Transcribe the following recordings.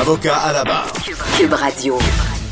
Avocat à la barre. Cube Radio.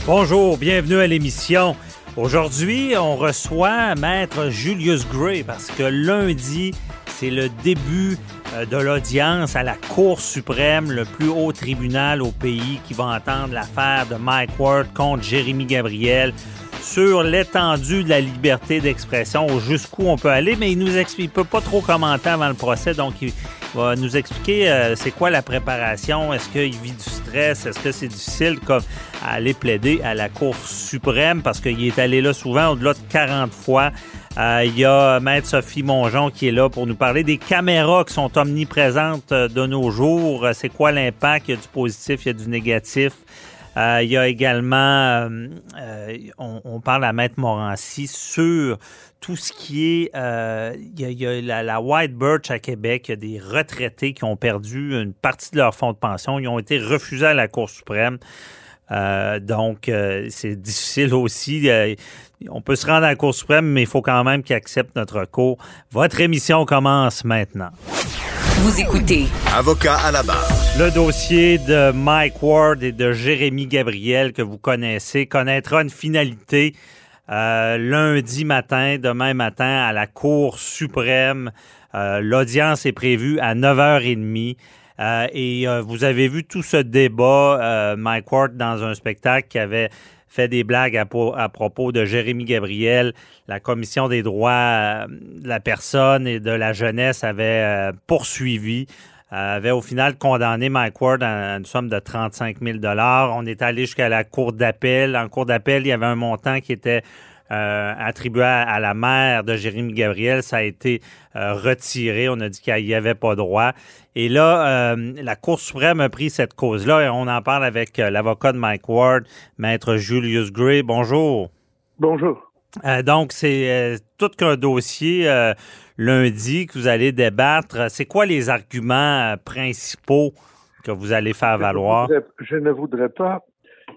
Bonjour, bienvenue à l'émission. Aujourd'hui, on reçoit Maître Julius Gray parce que lundi, c'est le début euh, de l'audience à la Cour suprême, le plus haut tribunal au pays qui va entendre l'affaire de Mike Ward contre Jérémy Gabriel sur l'étendue de la liberté d'expression, jusqu'où on peut aller, mais il nous explique, peut pas trop commenter avant le procès, donc il va nous expliquer euh, c'est quoi la préparation, est-ce qu'il vit du stress, est-ce que c'est difficile comme à aller plaider à la Cour suprême? Parce qu'il est allé là souvent au-delà de 40 fois. Euh, il y a Maître Sophie Mongeon qui est là pour nous parler des caméras qui sont omniprésentes euh, de nos jours. C'est quoi l'impact? Il y a du positif, il y a du négatif. Euh, il y a également, euh, euh, on, parle à Maître Morancy sur tout ce qui est, il y a, la, la, White Birch à Québec, il y a des retraités qui ont perdu une partie de leur fonds de pension, ils ont été refusés à la Cour suprême. donc, c'est difficile aussi. on peut se rendre à la Cour suprême, mais il faut quand même qu'ils acceptent notre cours. Votre émission commence maintenant. Vous écoutez. Avocat à la barre. Le dossier de Mike Ward et de Jérémy Gabriel que vous connaissez connaîtra une finalité euh, lundi matin, demain matin, à la Cour suprême. Euh, l'audience est prévue à 9h30. Euh, et vous avez vu tout ce débat, Mike Ward, dans un spectacle qui avait fait des blagues à, propos de Jérémy Gabriel. La commission des droits euh, de la personne et de la jeunesse avait euh, poursuivi euh, avait au final condamné Mike Ward à une somme de 35 000 On est allé jusqu'à la cour d'appel. En cour d'appel, il y avait un montant qui était euh, attribué à, la mère de Jérémy Gabriel, ça a été euh, retiré. On a dit qu'il n'y avait pas droit. Et là, euh, la Cour suprême a pris cette cause-là et on en parle avec l'avocat de Mike Ward, maître Julius Gray. Bonjour. Bonjour. Donc, c'est tout qu'un dossier lundi que vous allez débattre. C'est quoi les arguments principaux que vous allez faire valoir? je ne voudrais pas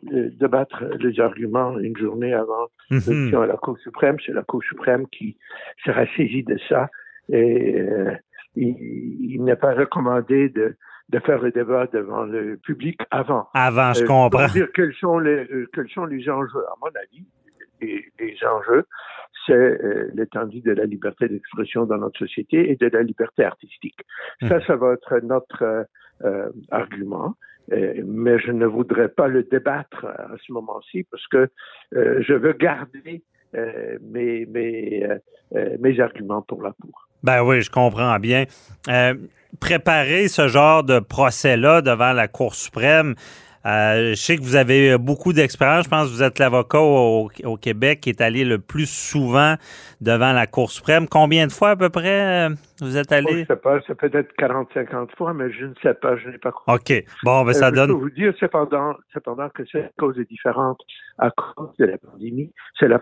débattre les arguments une journée avant mm à la Cour suprême. C'est la Cour suprême qui sera saisie de ça. Et euh, il, n'est pas recommandé de, de faire le débat devant le public avant. Avant, je euh, comprends. Pour dire quels sont les, euh, quels sont les enjeux. À mon avis, les enjeux, c'est l'étendue de la liberté d'expression dans notre société et de la liberté artistique. Ça, mhm. ça va être notre argument. Euh, mais je ne voudrais pas le débattre à ce moment-ci parce que euh, je veux garder euh, mes, mes, mes arguments pour la Cour. Ben oui, je comprends bien. préparer ce genre de procès-là devant la Cour suprême, euh, je sais que vous avez beaucoup d'expérience. Je pense que vous êtes l'avocat au, Québec qui est allé le plus souvent devant la Cour suprême. Combien de fois à peu près euh, vous êtes allé? je ne sais pas. C'est peut-être 40-50 fois, mais je ne sais pas. Je n'ai pas OK. Bon, ben ça euh, donne. Je peux vous dire cependant, cependant que cette cause est différente à cause de la pandémie. C'est la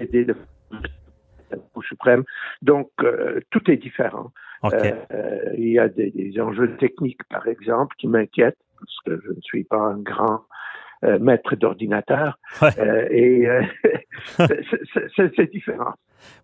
de la Cour suprême. Donc, tout est différent. il y a des enjeux techniques, par exemple, qui m'inquiètent parce que je ne suis pas un grand euh, maître d'ordinateur. Euh, et euh, c'est différent.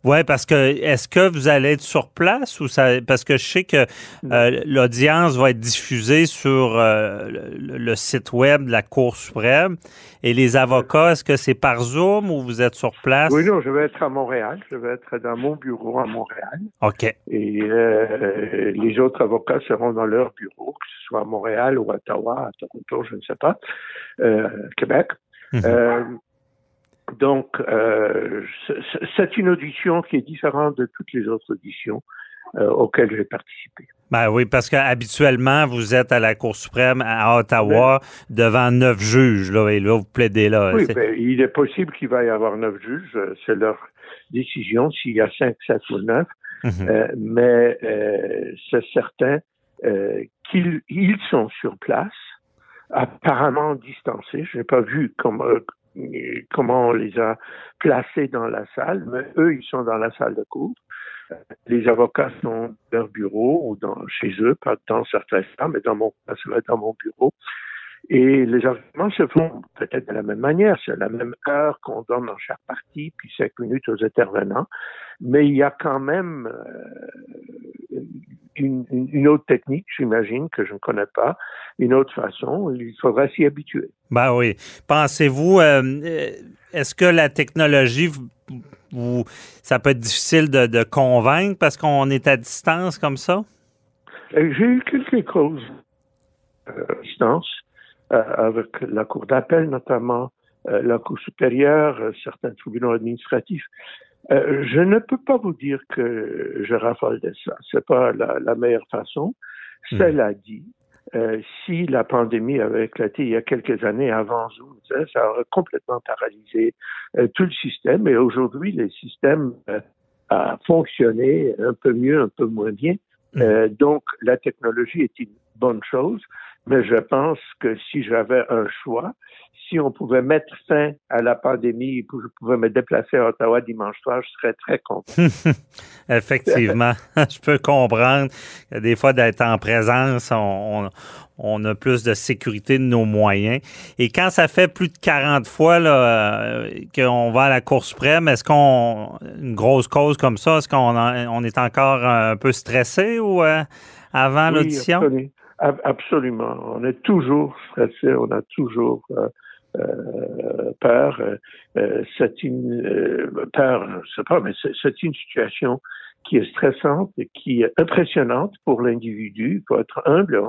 Oui, parce que est-ce que vous allez être sur place ou ça parce que je sais que euh, l'audience va être diffusée sur euh, le, site web de la Cour suprême et les avocats, est-ce que c'est par Zoom ou vous êtes sur place? Oui, non, je vais être à Montréal. Je vais être dans mon bureau à Montréal. OK. Et euh, les autres avocats seront dans leur bureau, que ce soit à Montréal ou à Ottawa, à Toronto, je ne sais pas, Québec. Mhm. Donc, euh, c'est une audition qui est différente de toutes les autres auditions euh, auxquelles j'ai participé. Ben oui, parce qu'habituellement, vous êtes à la Cour suprême à Ottawa devant neuf juges, là, et là, vous plaidez là. Oui, ben, il est possible qu'il va y avoir neuf juges. Euh, c'est leur décision s'il y a cinq, sept ou neuf. Mhm. euh, mais euh, c'est certain qu'ils ils sont sur place apparemment distancés. Je n'ai pas vu comment, comment on les a placés dans la salle, mais eux, ils sont dans la salle de cours. Les avocats sont dans leur bureau ou dans, chez eux, pas dans certains cas, mais dans mon, dans mon bureau. Et les arguments se font peut-être de la même manière, c'est la même heure qu'on donne dans chaque partie, puis cinq minutes aux intervenants, mais il y a quand même euh, une, une, autre technique, j'imagine, que je ne connais pas, une autre façon, il faudra s'y habituer. Ben oui. Pensez-vous, euh, euh, est-ce que la technologie, vous, ça peut être difficile de, de convaincre parce qu'on est à distance comme ça? J'ai eu quelques causes à distance euh, avec la Cour d'appel notamment, euh, la Cour supérieure, euh, certains tribunaux administratifs. Je ne peux pas vous dire que je raffole de ça. C'est pas la, la, meilleure façon. Hmm. Cela dit, euh, si la pandémie avait éclaté il y a quelques années avant Zoom, ça aurait complètement paralysé euh, tout le système. Et aujourd'hui, le système euh, a fonctionné un peu mieux, un peu moins bien. Hmm. donc, la technologie est une bonne chose. Mais je pense que si j'avais un choix, si on pouvait mettre fin à la pandémie et que je pouvais me déplacer à Ottawa dimanche soir, je serais très content. Effectivement, je peux comprendre que des fois d'être en présence, on, on, a plus de sécurité de nos moyens. Et quand ça fait plus de 40 fois euh, qu'on va à la Cour suprême, est-ce qu'on une grosse cause comme ça, est-ce qu'on on est encore un peu stressé ou euh, avant l'audition? Absolument. On est toujours stressé, on a toujours euh, euh peur. Euh, c'est une euh, peur, je sais pas, mais c'est une situation qui est stressante, qui est impressionnante pour l'individu. Il faut être humble.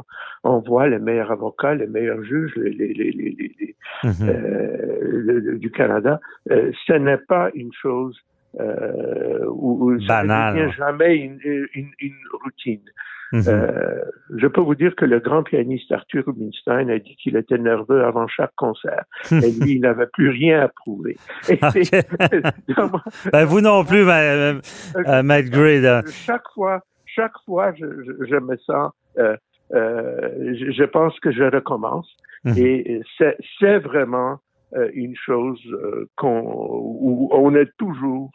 On, voit les meilleurs avocats, les meilleurs juges les, les, les, mm-hmm. euh, du Canada. Euh, ce n'est pas une chose euh, où, où ça ne devient jamais une, une, une routine. Mhm. Euh, je peux vous dire que le grand pianiste Arthur Rubinstein a dit qu'il était nerveux avant chaque concert. Et lui, il n'avait plus rien à prouver. ben, vous non plus, euh, euh, Matt Gray. Chaque fois, chaque fois, je, je, je me sens, euh, je, je, pense que je recommence. Mhm. Et c'est vraiment une chose qu'on, où on est toujours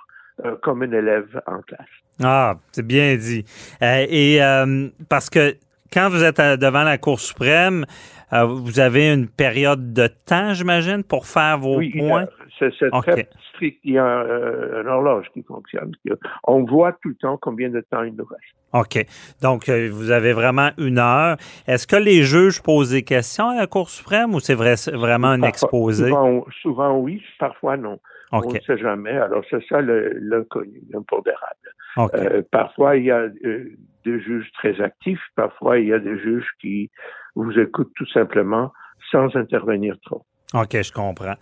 comme un élève en classe. Ah, c'est bien dit. Euh, et euh, parce que quand vous êtes devant la Cour suprême, euh, vous avez une période de temps, j'imagine, pour faire vos oui, points? C'est très strict. Il y a un, horloge qui fonctionne. On voit tout le temps combien de temps il nous reste. OK. Donc, vous avez vraiment une heure. Est-ce que les juges posent des questions à la Cour suprême ou c'est vrai, vraiment un exposé? Souvent, souvent, oui, parfois non. On ne sait jamais. Alors, c'est ça l'inconnu, l'impondérable. Euh, parfois, il y a euh, des juges très actifs, parfois, il y a des juges qui vous écoutent tout simplement sans intervenir trop. OK, je comprends.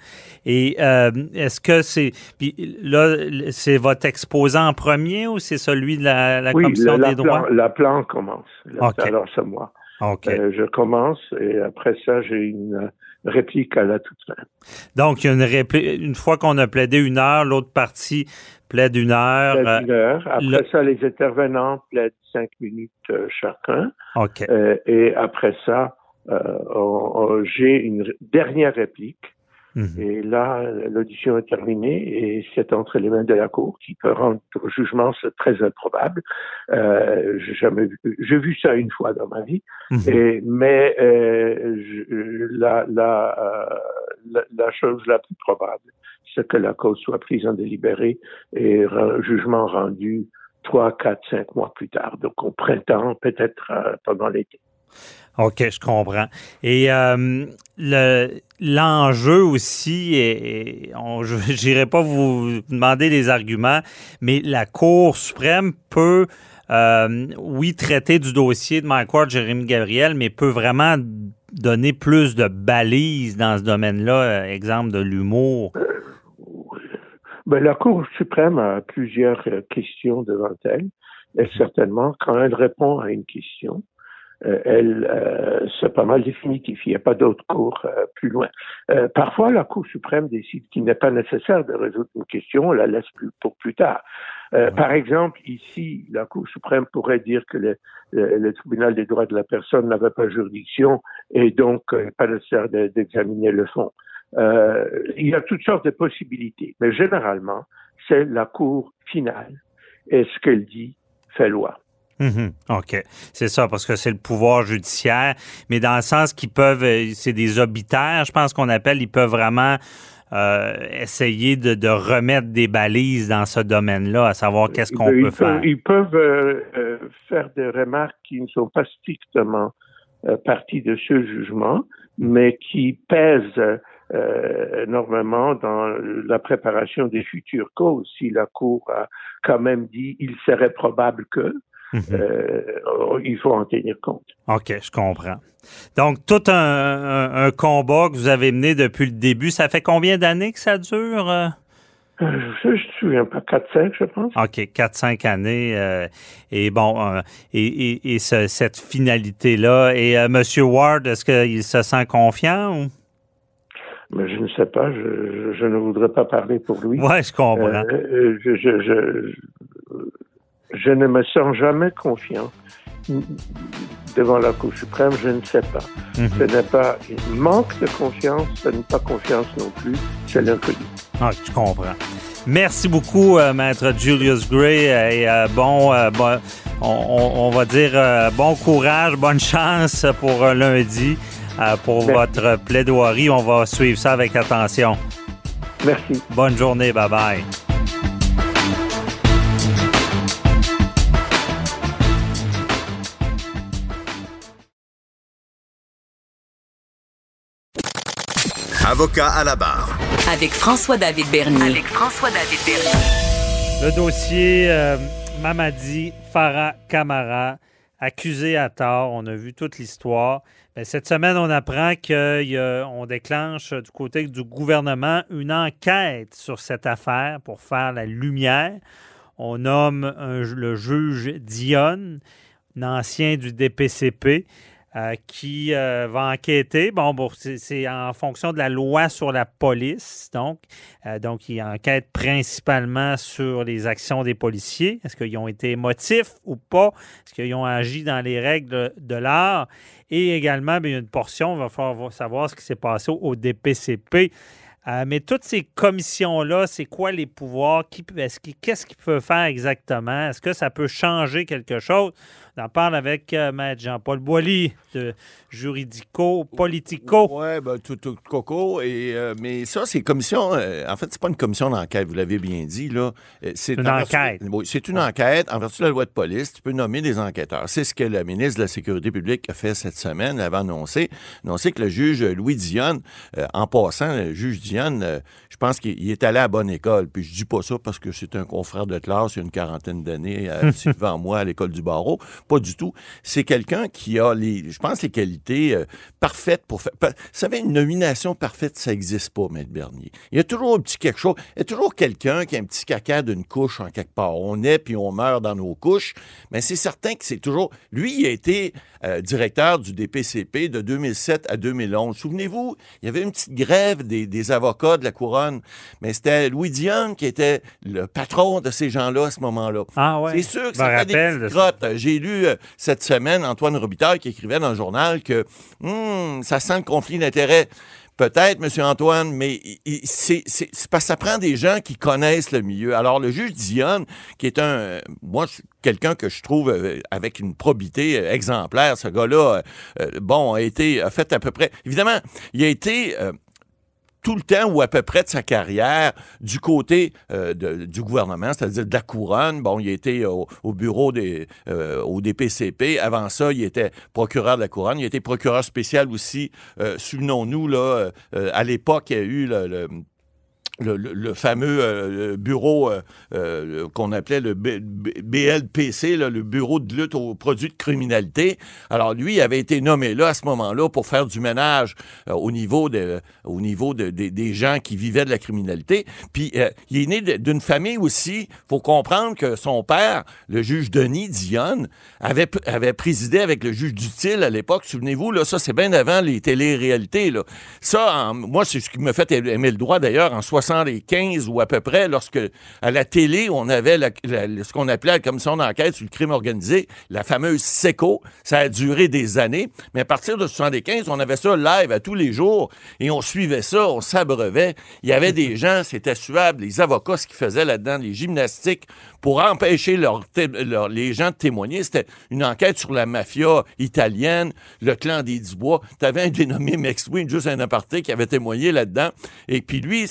Et euh, est-ce que c'est. Puis là, c'est votre exposant en premier ou c'est celui de la, Commission des droits? la plan commence. Alors, c'est moi. OK. je commence et après ça, j'ai une réplique à la toute fin. Donc, il y a une réplique. Une fois qu'on a plaidé une heure, l'autre partie plaide une heure. Plaide une heure. Après ça, les intervenants plaident cinq minutes euh, chacun. OK. Euh, et après ça, euh, j'ai une dernière réplique Mhm. Et là, l'audition est terminée et c'est entre les mains de la Cour qui peut rendre le jugement très improbable. Euh, j'ai jamais vu, j'ai vu ça une fois dans ma vie, mhm. et, mais euh, je, la, la, euh, la, la, chose la plus probable, c'est que la cause soit prise en délibéré et un jugement rendu trois, quatre, cinq mois plus tard, donc au printemps, peut-être euh, pendant l'été. OK, je comprends. Et euh, l'enjeu aussi, et, je n'irai pas vous demander des arguments, mais la Cour suprême peut, euh, oui, traiter du dossier de Mike Ward, Jérémy Gabriel, mais peut vraiment donner plus de balises dans ce domaine-là, exemple de l'humour. Ben, la Cour suprême a plusieurs questions devant elle. Et certainement, quand elle répond à une question, euh, elle, euh, c'est pas mal définitif. Il n'y a pas d'autre cours euh, plus loin. parfois, la Cour suprême décide qu'il n'est pas nécessaire de résoudre une question, on la laisse plus, pour plus tard. Par exemple, ici, la Cour suprême pourrait dire que le, le, tribunal des droits de la personne n'avait pas juridiction et donc pas nécessaire d'examiner le fond. il y a toutes sortes de possibilités, mais généralement, c'est la Cour finale. Et ce qu'elle dit fait loi. Mhm. OK. C'est ça, parce que c'est le pouvoir judiciaire, mais dans le sens qu'ils peuvent, euh, c'est des obitaires, je pense qu'on appelle, ils peuvent vraiment euh, essayer de, remettre des balises dans ce domaine-là, à savoir qu'est-ce qu'on peut faire. ils peuvent euh, faire des remarques qui ne sont pas strictement partie de ce jugement, mais qui pèsent énormément dans la préparation des futures causes. Si la Cour a quand même dit il serait probable que, Mhm. Euh, il faut en tenir compte. OK, je comprends. Donc, tout un, combat que vous avez mené depuis le début, ça fait combien d'années que ça dure? Euh? Euh, je ne me souviens pas, 4-5, je pense. OK, 4-5 années. et bon, et, cette finalité-là. Et M. Ward, est-ce qu'il se sent confiant Mais je ne sais pas, je, ne voudrais pas parler pour lui. Oui, je comprends. je, je ne me sens jamais confiant devant la Cour suprême, je ne sais pas. Mhm. Ce n'est pas un manque de confiance, ce n'est pas confiance non plus, c'est l'inconnu. Ah, je comprends. Merci beaucoup, euh, maître Julius Gray, et euh, bon, euh, on, va dire bon courage, bonne chance pour lundi, pour votre plaidoirie. On va suivre ça avec attention. Merci. Bonne journée, bye bye. Avocat à la barre. Avec François-David Bernier. Avec François-David Bernier. Le dossier euh, Mamadi Farah Kamara, accusé à tort. On a vu toute l'histoire. Ben, cette semaine, on apprend qu'on déclenche du côté du gouvernement une enquête sur cette affaire pour faire la lumière. On nomme le juge Dionne, un ancien du DPCP. Euh, qui euh, va enquêter. Bon, c'est en fonction de la loi sur la police, donc. Euh, donc, il enquête principalement sur les actions des policiers. Est-ce qu'ils ont été motifs ou pas? Est-ce qu'ils ont agi dans les règles de l'art? Et également, bien, une portion, il va falloir savoir ce qui s'est passé au DPCP. mais toutes ces commissions-là, c'est quoi les pouvoirs? Qu'est-ce qu'ils peuvent faire exactement? Est-ce que ça peut changer quelque chose? On en parle avec euh, Maître Jean-Paul Boilly de Juridico Politico. Oui, ben, tout, tout, coco. Et, euh, mais ça, c'est commission. Euh, en fait, c'est pas une commission d'enquête, vous l'avez bien dit. là. C'est une enquête. oui, c'est une enquête. En vertu de la loi de police, tu peux nommer des enquêteurs. C'est ce que le ministre de la Sécurité publique a fait cette semaine. Elle avait annoncé, annoncé que le juge Louis Dionne, en passant, le juge Dionne, je pense qu'il est allé à bonne école. Puis je dis pas ça parce que c'est un confrère de classe il y a une quarantaine d'années, devant moi à l'école du barreau. Pas du tout. C'est quelqu'un qui a, les, je pense, les qualités euh, parfaites pour faire. Vous savez, une nomination parfaite, ça n'existe pas, Maître Bernier. Il y a toujours un petit quelque chose. Il y a toujours quelqu'un qui a un petit caca d'une couche en quelque part. On est puis on meurt dans nos couches. Mais c'est certain que c'est toujours. Lui, il a été euh, directeur du DPCP de 2007 à 2011. Souvenez-vous, il y avait une petite grève des, avocats de la couronne. Mais c'était Louis Dion qui était le patron de ces gens-là à ce moment-là. Ah ouais. C'est sûr que ça fait des petites J'ai lu euh, cette semaine Antoine Robitaille qui écrivait dans le journal que hmm, ça sent le conflit d'intérêts. Peut-être, M. Antoine, mais c'est parce que ça prend des gens qui connaissent le milieu. Alors, le juge Dionne, qui est un, moi, quelqu'un que je trouve euh, avec une probité euh, exemplaire, ce gars-là, bon, a été, a fait à peu près, évidemment, il a été tout le temps ou à peu près de sa carrière du côté euh, du gouvernement, c'est-à-dire de la couronne. Bon, il était au, bureau des euh, au DPCP. Avant ça, il était procureur de la couronne. Il était procureur spécial aussi. Euh, souvenons-nous là, à l'époque, il y a eu le, fameux euh, bureau euh, euh, qu'on appelait le BLPC, le bureau de lutte aux produits de criminalité. Alors lui avait été nommé là à ce moment-là pour faire du ménage au niveau, de, au niveau de, des gens qui vivaient de la criminalité. Puis il est né d'une famille aussi. faut comprendre que son père, le juge Denis Dionne, avait, avait présidé avec le juge Dutil à l'époque. Souvenez-vous, là, ça c'est bien avant les télé-réalités. Là. Ça, moi, c'est ce qui me fait aimer le droit d'ailleurs en 60 75 ou à peu près, lorsque à la télé, on avait ce qu'on appelait la commission d'enquête sur le crime organisé, la fameuse SECO. Ça a duré des années. Mais à partir de 75, on avait ça live à tous les jours et on suivait ça, on s'abreuvait. Il y avait des gens, c'était suave, les avocats, ce qu'ils faisaient là-dedans, les gymnastiques, pour empêcher les gens de témoigner. C'était une enquête sur la mafia italienne, le clan des Dubois. Tu avais un dénommé Max Wayne, juste un aparté, qui avait témoigné là-dedans. Et puis lui,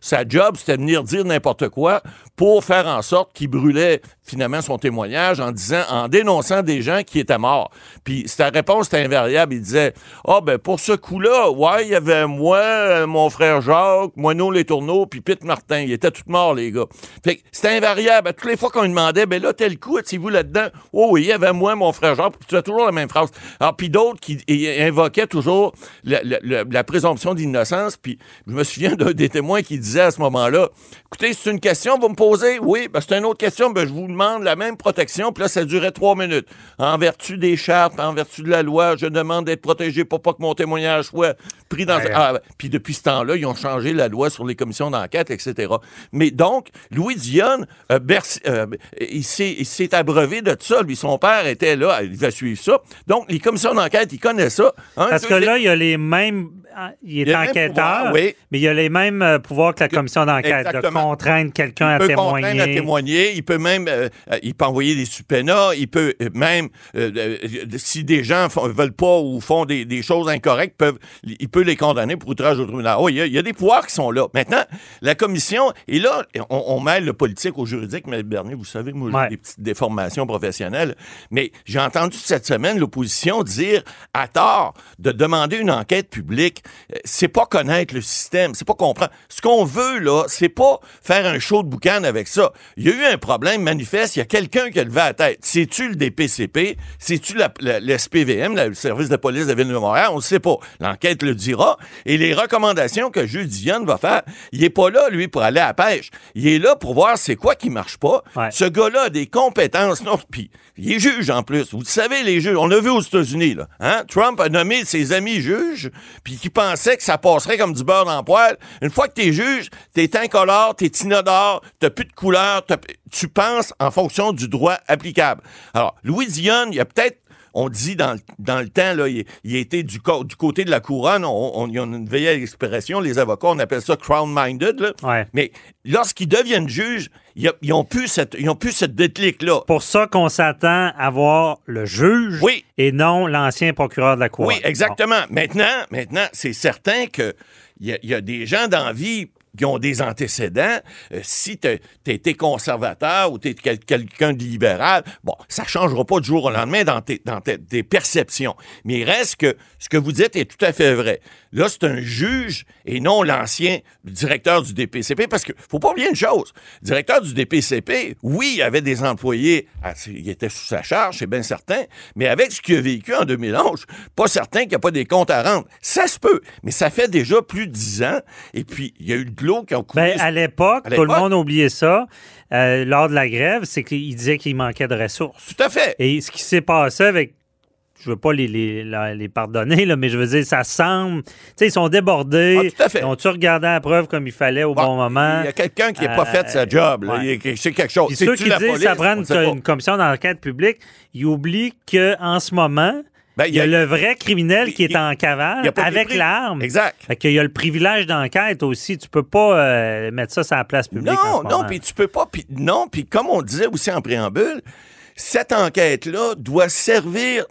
sa job, c'était venir dire n'importe quoi pour faire en sorte qu'il brûlait finalement son témoignage en disant, en dénonçant des gens qui étaient morts. Puis sa réponse était invariable. Il disait, ah oh, ben pour ce coup-là, ouais, il y avait moi, mon frère Jacques, Moineau Les Tourneaux, puis Pete Martin. Ils étaient tous morts, les gars. Fait que c'était invariable. À toutes les fois qu'on lui demandait, ben là, tel coup, étiez-vous là-dedans? Oh oui, il y avait moi, mon frère Jacques. Puis toujours la même phrase. Alors, puis d'autres qui invoquaient toujours la, présomption d'innocence. Puis je me souviens d'un des témoins qui disait à ce moment-là, écoutez, c'est une question, vous me posez? Oui, ben c'est une autre question, ben je vous demande la même protection. Puis là, ça durait trois minutes. En vertu des chartes, en vertu de la loi, je demande d'être protégé pour pas que mon témoignage soit pris dans... Ah, puis depuis ce temps-là, ils ont changé la loi sur les commissions d'enquête, etc. Mais donc, Louis Dionne, euh, euh, il s'est abreuvé de ça. Lui, son père était là, il va suivre ça. Donc, les commissions d'enquête, ils connaissent ça. Parce que là, il y a les mêmes ah, il est enquêteur, mais il a les mêmes euh, pouvoirs que la commission d'enquête, de contraindre quelqu'un à témoigner. Il peut à témoigner, il peut même, euh, euh, il peut envoyer des subpoenas, il peut même, si des gens ne veulent pas ou font des, choses incorrectes, peuvent, il peut les condamner pour outrage au tribunal. Oh, il, y a, des pouvoirs qui sont là. Maintenant, la commission, et là, on, mêle le politique au juridique, mais Bernier, vous savez, moi, j'ai des petites déformations professionnelles, mais j'ai entendu cette semaine l'opposition dire à tort de demander une enquête publique euh, c'est pas connaître le système, c'est pas comprendre. Ce qu'on veut, là, c'est pas faire un show de boucan avec ça. Il y a eu un problème manifeste, il y a quelqu'un qui a levé la tête. C'est-tu le DPCP? C'est-tu l'SPVM, le service de police de la Ville de Montréal? On ne sait pas. L'enquête le dira. Et les recommandations que Jules Dionne va faire, il est pas là, lui, pour aller à la pêche. Il est là pour voir c'est quoi qui marche pas. Ce gars-là a des compétences. Non, puis il est juge en plus. Vous savez, les juges, on l'a vu aux États-Unis, là. Hein? Trump a nommé ses amis juges, puis qui pensait que ça passerait comme du beurre dans le poêle. Une fois que t'es juge, t'es incolore, t'es inodore, t'as plus de couleur, tu penses en fonction du droit applicable. Alors, Louis Dionne, il y a peut-être on dit dans, dans le temps, là, il, il était du, du côté de la couronne, on, y a une vieille expression, les avocats, on appelle ça crown-minded. Mais lorsqu'ils deviennent juges, ils, n'ont plus cette, ils ont plus cette déclic-là. Pour ça qu'on s'attend à voir le juge et non l'ancien procureur de la couronne. Oui, exactement. Maintenant, maintenant c'est certain que il y, a des gens dans vie qui ont des antécédents, euh, si tu été conservateur ou tu quelqu'un de libéral, bon, ça changera pas du jour au lendemain dans tes, dans tes, perceptions. Mais il reste que ce que vous dites est tout à fait vrai. Là, c'est un juge et non l'ancien directeur du DPCP, parce que faut pas oublier une chose. Le directeur du DPCP, oui, il avait des employés, il était sous sa charge, c'est bien certain, mais avec ce qu'il a vécu en 2011, pas certain qu'il n'y a pas des comptes à rendre. Ça se peut, mais ça fait déjà plus de dix ans, et puis il y a eu de l'eau qui a coulé. Ben, à l'époque, tout le monde oubliait ça. Euh, lors de la grève, c'est qu'il disait qu'il manquait de ressources. Tout à fait. Et ce qui s'est passé avec je veux pas les, les, les pardonner, là, mais je veux dire, ça semble. Tu sais, ils sont débordés. Ah, tout à fait. Ils ont-tu regardé la preuve comme il fallait au bon, moment? Il y a quelqu'un qui n'a pas fait sa job. C'est quelque chose. ceux qui disent que ça prend une, commission d'enquête publique, ils oublient qu'en ce moment, ben, il y, a, le vrai criminel qui est en cavale avec l'arme. Exact. Fait qu'il y a le privilège d'enquête aussi. Tu peux pas euh, mettre ça sur la place publique. Non, non, puis tu peux pas. non, puis comme on disait aussi en préambule, cette enquête-là doit servir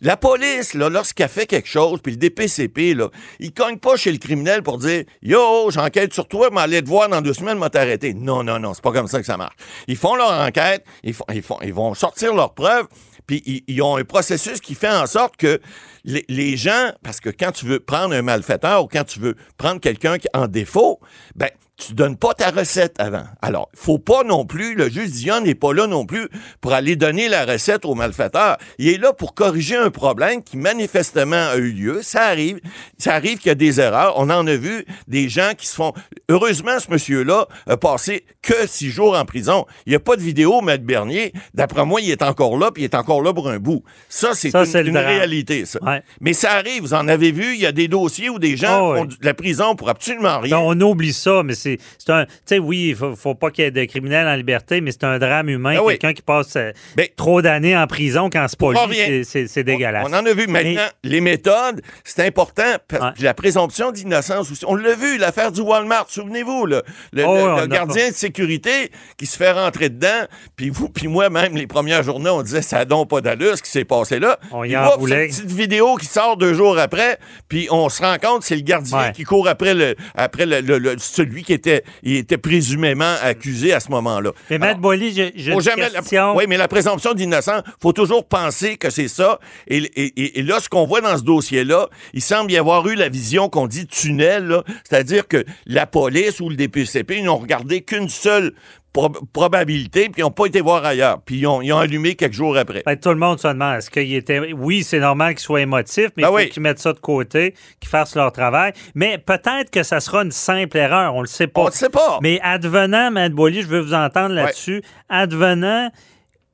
la police, là, lorsqu'elle fait quelque chose, puis le DPCP, là, il cogne pas chez le criminel pour dire Yo, j'enquête sur toi, mais allez te voir dans deux semaines, m'a t'arrêter. Non, non, non, c'est pas comme ça que ça marche. Ils font leur enquête, ils, font, ils, font, ils vont sortir leurs preuves, puis ils, ont un processus qui fait en sorte que les, gens, parce que quand tu veux prendre un malfaiteur ou quand tu veux prendre quelqu'un qui en défaut, ben, tu donnes pas ta recette avant. Alors, faut pas non plus, le juge Dion n'est pas là non plus pour aller donner la recette au malfaiteur. Il est là pour corriger un problème qui manifestement a eu lieu. Ça arrive. Ça arrive qu'il y a des erreurs. On en a vu des gens qui se font... Heureusement, ce monsieur-là a passé que six jours en prison. Il n'y a pas de vidéo, Maître Bernier. D'après moi, il est encore là, puis il est encore là pour un bout. Ça, c'est une, réalité, ça. Mais ça arrive. Vous en avez vu, il y a des dossiers où des gens oh, font de la prison pour absolument rien. on oublie ça, mais c'est un. Tu sais, oui, il faut, faut pas qu'il y ait de criminels en liberté, mais c'est un drame humain. Ben Quelqu'un qui passe euh, trop d'années en prison quand c'est pas lui, c'est dégueulasse. On, en a vu maintenant. Les méthodes, c'est important. La présomption d'innocence aussi. On l'a vu, l'affaire du Walmart, souvenez-vous, le, oh, gardien de sécurité qui se fait rentrer dedans, puis vous, puis moi-même, les premières journées, on disait ça donne pas d'allure ce qui s'est passé là. On y a Une petite vidéo qui sort deux jours après, puis on se rend compte c'est le gardien qui court après le après le, celui qui était il était présumément accusé à ce moment-là. Mais Matt Boily, je, oui, mais la présomption d'innocence, faut toujours penser que c'est ça. Et, là, ce qu'on voit dans ce dossier-là, il semble y avoir eu la vision qu'on dit tunnel, c'est-à-dire que la police ou le DPCP n'ont regardé qu'une seule probabilité, puis ils n'ont pas été voir ailleurs. Puis ils ont, allumé quelques jours après. Ben, tout le monde se demande, est-ce qu'il était... Oui, c'est normal qu'ils soient émotifs, mais ben il faut qu'ils mettent ça de côté, qu'ils fassent leur travail. Mais peut-être que ça sera une simple erreur, on le sait pas. On le sait pas. Mais advenant, Mme Boily, je veux vous entendre là-dessus, advenant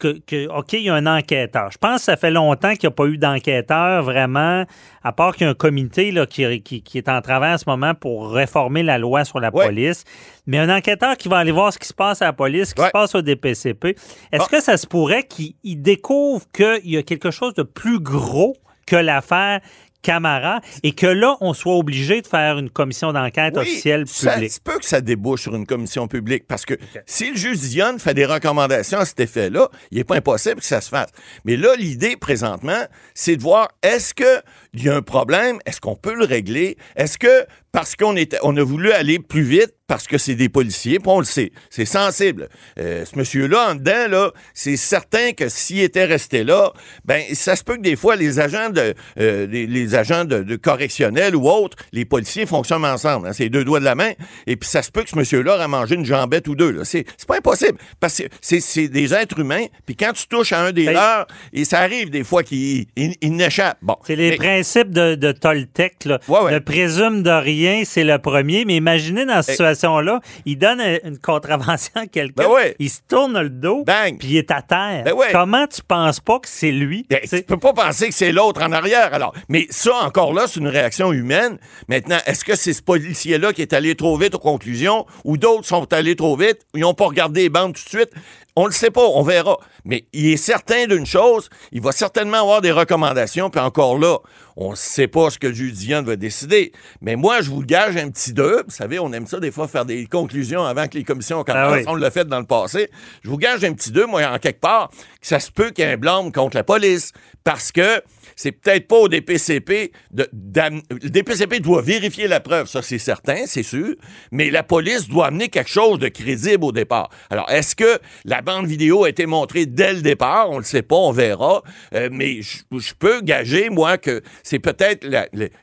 que, OK, il y a un enquêteur. Je pense que ça fait longtemps qu'il n'y a pas eu d'enquêteur vraiment, à part qu'il y a un comité là, qui, qui, est en travail en ce moment pour réformer la loi sur la police. Mais un enquêteur qui va aller voir ce qui se passe à la police, ce qui se passe au DPCP, est-ce ah. que ça se pourrait qu'il découvre qu'il y a quelque chose de plus gros que l'affaire Camara et que là, on soit obligé de faire une commission d'enquête officielle publique. Ça peut que ça débouche sur une commission publique parce que si le juge Dionne fait des recommandations à cet effet-là, il n'est pas impossible que ça se fasse. Mais là, l'idée présentement, c'est de voir est-ce qu'il y a un problème, est-ce qu'on peut le régler, est-ce que parce qu'on on a voulu aller plus vite parce que c'est des policiers, puis on le sait, c'est sensible. Euh, ce monsieur-là, en dedans, là, c'est certain que s'il était resté là, ben ça se peut que des fois, les agents de euh, les, agents de, correctionnels ou autres, les policiers fonctionnent ensemble. Hein, c'est deux doigts de la main, et puis ça se peut que ce monsieur-là a mangé une jambette ou deux. Là. C'est, pas impossible, parce que c'est, des êtres humains, puis quand tu touches à un des ben, leurs, et ça arrive des fois qu'ils n'échappent. Bon. C'est les principes de, de Toltec, là. Le présume de rien c'est le premier, mais imaginez dans cette situation-là, il donne une contravention à quelqu'un, ben il se tourne le dos, puis il est à terre. Ben Comment tu penses pas que c'est lui? Ben, tu peux pas penser que c'est l'autre en arrière, alors. Mais ça, encore là, c'est une réaction humaine. Maintenant, est-ce que c'est ce policier-là qui est allé trop vite aux conclusions ou d'autres sont allés trop vite, ils n'ont pas regardé les bandes tout de suite? On le sait pas, on verra. Mais il est certain d'une chose, il va certainement avoir des recommandations, puis encore là, on ne sait pas ce que le juge va décider. Mais moi, je vous gage un petit deux. Vous savez, on aime ça des fois faire des conclusions avant que les commissions commencent. Ah On l'a fait dans le passé. Je vous gage un petit deux, moi, en quelque part, que ça se peut qu'il y ait un blâme contre la police. Parce que c'est peut-être pas au DPCP de, le DPCP doit vérifier la preuve, ça c'est certain, c'est sûr, mais la police doit amener quelque chose de crédible au départ. Alors, est-ce que la bande vidéo a été montrée dès le départ? On ne le sait pas, on verra, euh, mais je peux gager, moi, que c'est peut-être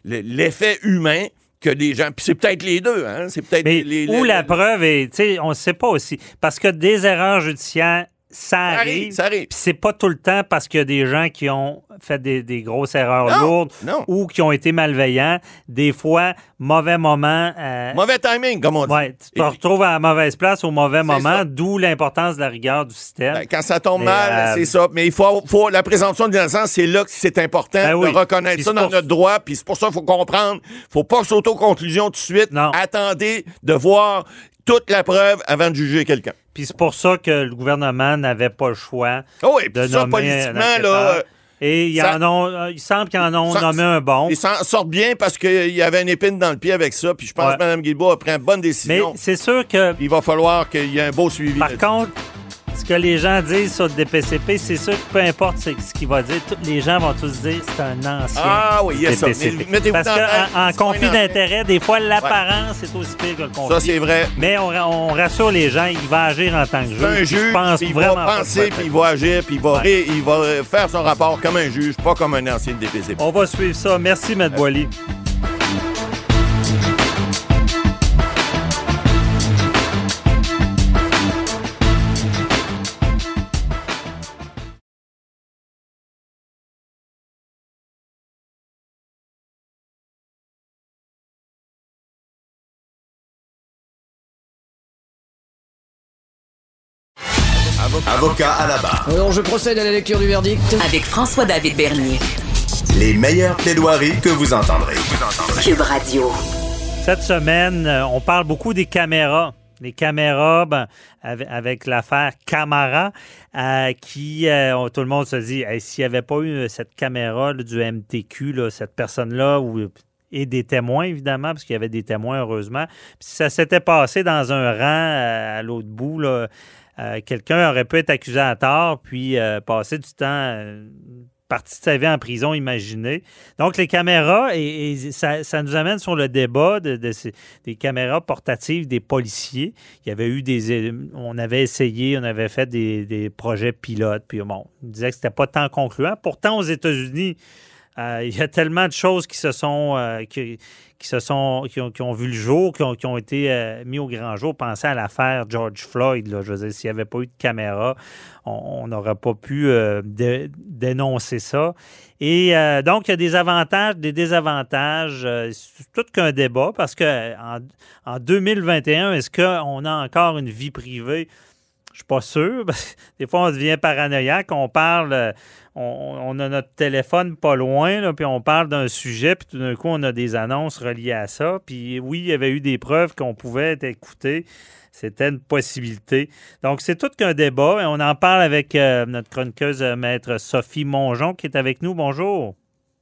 l'effet humain que des gens. Puis c'est peut-être les deux, hein? C'est peut-être les, Où la preuve est, tu sais, on ne sait pas aussi. Parce que des erreurs judiciaires ça arrive. Ça arrive. Puis c'est pas tout le temps parce qu'il y a des gens qui ont fait des, grosses erreurs lourdes ou qui ont été malveillants. Des fois, mauvais moment. Euh, mauvais timing, comme on dit. Ouais, tu te retrouves à la mauvaise place au mauvais moment, d'où l'importance de la rigueur du système. Ben, quand ça tombe mal, euh, c'est ça. Mais il faut, faut la présomption d'innocence, c'est là que c'est important ben de reconnaître ça dans notre droit. Puis c'est pour ça qu'il faut comprendre. faut pas s'auto-conclusion tout de suite. Non. Attendez de voir toute la preuve avant de juger quelqu'un. Puis c'est pour ça que le gouvernement n'avait pas le choix oh oui, de ça, politiquement, là, et il, euh, il semble qu'ils en ont nommé un bon. Ils s'en sortent bien parce qu'il y avait une épine dans le pied avec ça. Puis je pense que Mme Guilbault a pris une bonne décision. Mais c'est sûr que. Il va falloir qu'il y ait un beau suivi. Par contre, que les gens disent sur le DPCP, c'est sûr que peu importe ce qu'il va dire, les gens vont tous dire c'est un ancien. Ah oui, il y a ça. Parce qu'en en conflit d'intérêt, des fois, l'apparence est aussi pire que le conflit. Ça, c'est vrai. Mais on, rassure les gens, il va agir en tant que juge. Un juge, il va penser, puis il va agir, puis il va, il va faire son rapport comme un juge, pas comme un ancien DPCP. On va suivre ça. Merci, M. Boily. Avocat à la barre. Alors je procède à la lecture du verdict. Avec François-David Bernier. Les meilleures plaidoiries que vous entendrez. Cube Radio. Cette semaine, euh, on parle beaucoup des caméras. Les caméras, ben, avec, l'affaire Camara, euh, qui, euh, tout le monde se dit, s'il n'y avait pas eu cette caméra du MTQ, cette personne-là, et des témoins, évidemment, parce qu'il y avait des témoins, heureusement. si ça s'était passé dans un rang à l'autre bout, quelqu'un aurait pu être accusé à tort, puis passer du temps partie de sa vie en prison, imaginez. Donc, les caméras, et, ça, nous amène sur le débat de, des caméras portatives des policiers. Il y eu des. On avait essayé, on avait fait des, projets pilotes, puis bon, on disait que c'était pas tant concluant. Pourtant, aux États-Unis, euh, il y a tellement de choses qui se sont, euh, qui, se sont, qui ont, vu le jour, qui ont, été euh, mis au grand jour. Pensez à l'affaire George Floyd. Là. Je veux dire, s'il n'y avait pas eu de caméra, on n'aurait pas pu dénoncer ça. Et donc, il y a des avantages, des désavantages. c'est tout qu'un débat parce que en 2021, est-ce qu'on a encore une vie privée? Je suis pas sûr. Des fois, on devient paranoïaque. On parle, euh, on, a notre téléphone pas loin, puis on parle d'un sujet, puis tout d'un coup, on a des annonces reliées à ça. Puis oui, il y avait eu des preuves qu'on pouvait être écouté. C'était une possibilité. Donc, c'est tout qu'un débat. Et on en parle avec euh, notre chroniqueuse, euh, Maître Sophie Mongeon, qui est avec nous. Bonjour.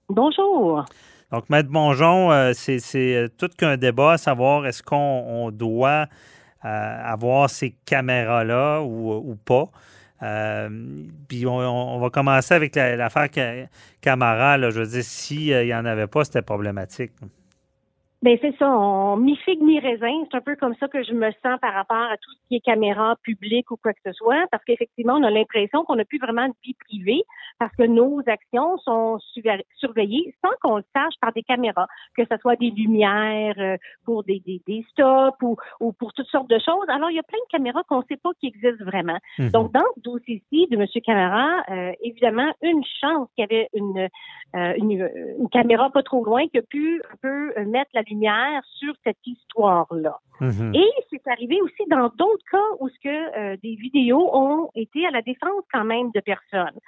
Bonjour. Donc, Maître Mongeon, c'est tout qu'un débat à savoir est-ce qu'on doit avoir ces caméras-là ou, pas. Euh, puis on, va commencer avec l'affaire Camara. je veux dire, s'il n'y en avait pas, c'était problématique. Ben c'est ça, on mi figue mi raisin, c'est un peu comme ça que je me sens par rapport à tout ce qui est caméra publique ou quoi que ce soit, parce qu'effectivement, on a l'impression qu'on n'a plus vraiment de vie privée, parce que nos actions sont surveillées sans qu'on le sache par des caméras, que ce soit des lumières euh, pour des, des, des stops ou, ou, pour toutes sortes de choses. Alors, il y a plein de caméras qu'on ne sait pas qui existent vraiment. Mhm. Donc, dans ce dossier-ci de M. Camara, euh, évidemment, une chance qu'il y avait une, euh, une, une, caméra pas trop loin qui a pu un peu mettre la lumière sur cette histoire-là. Mhm. Et c'est arrivé aussi dans d'autres cas où ce que euh, des vidéos ont été à la défense quand même de personnes.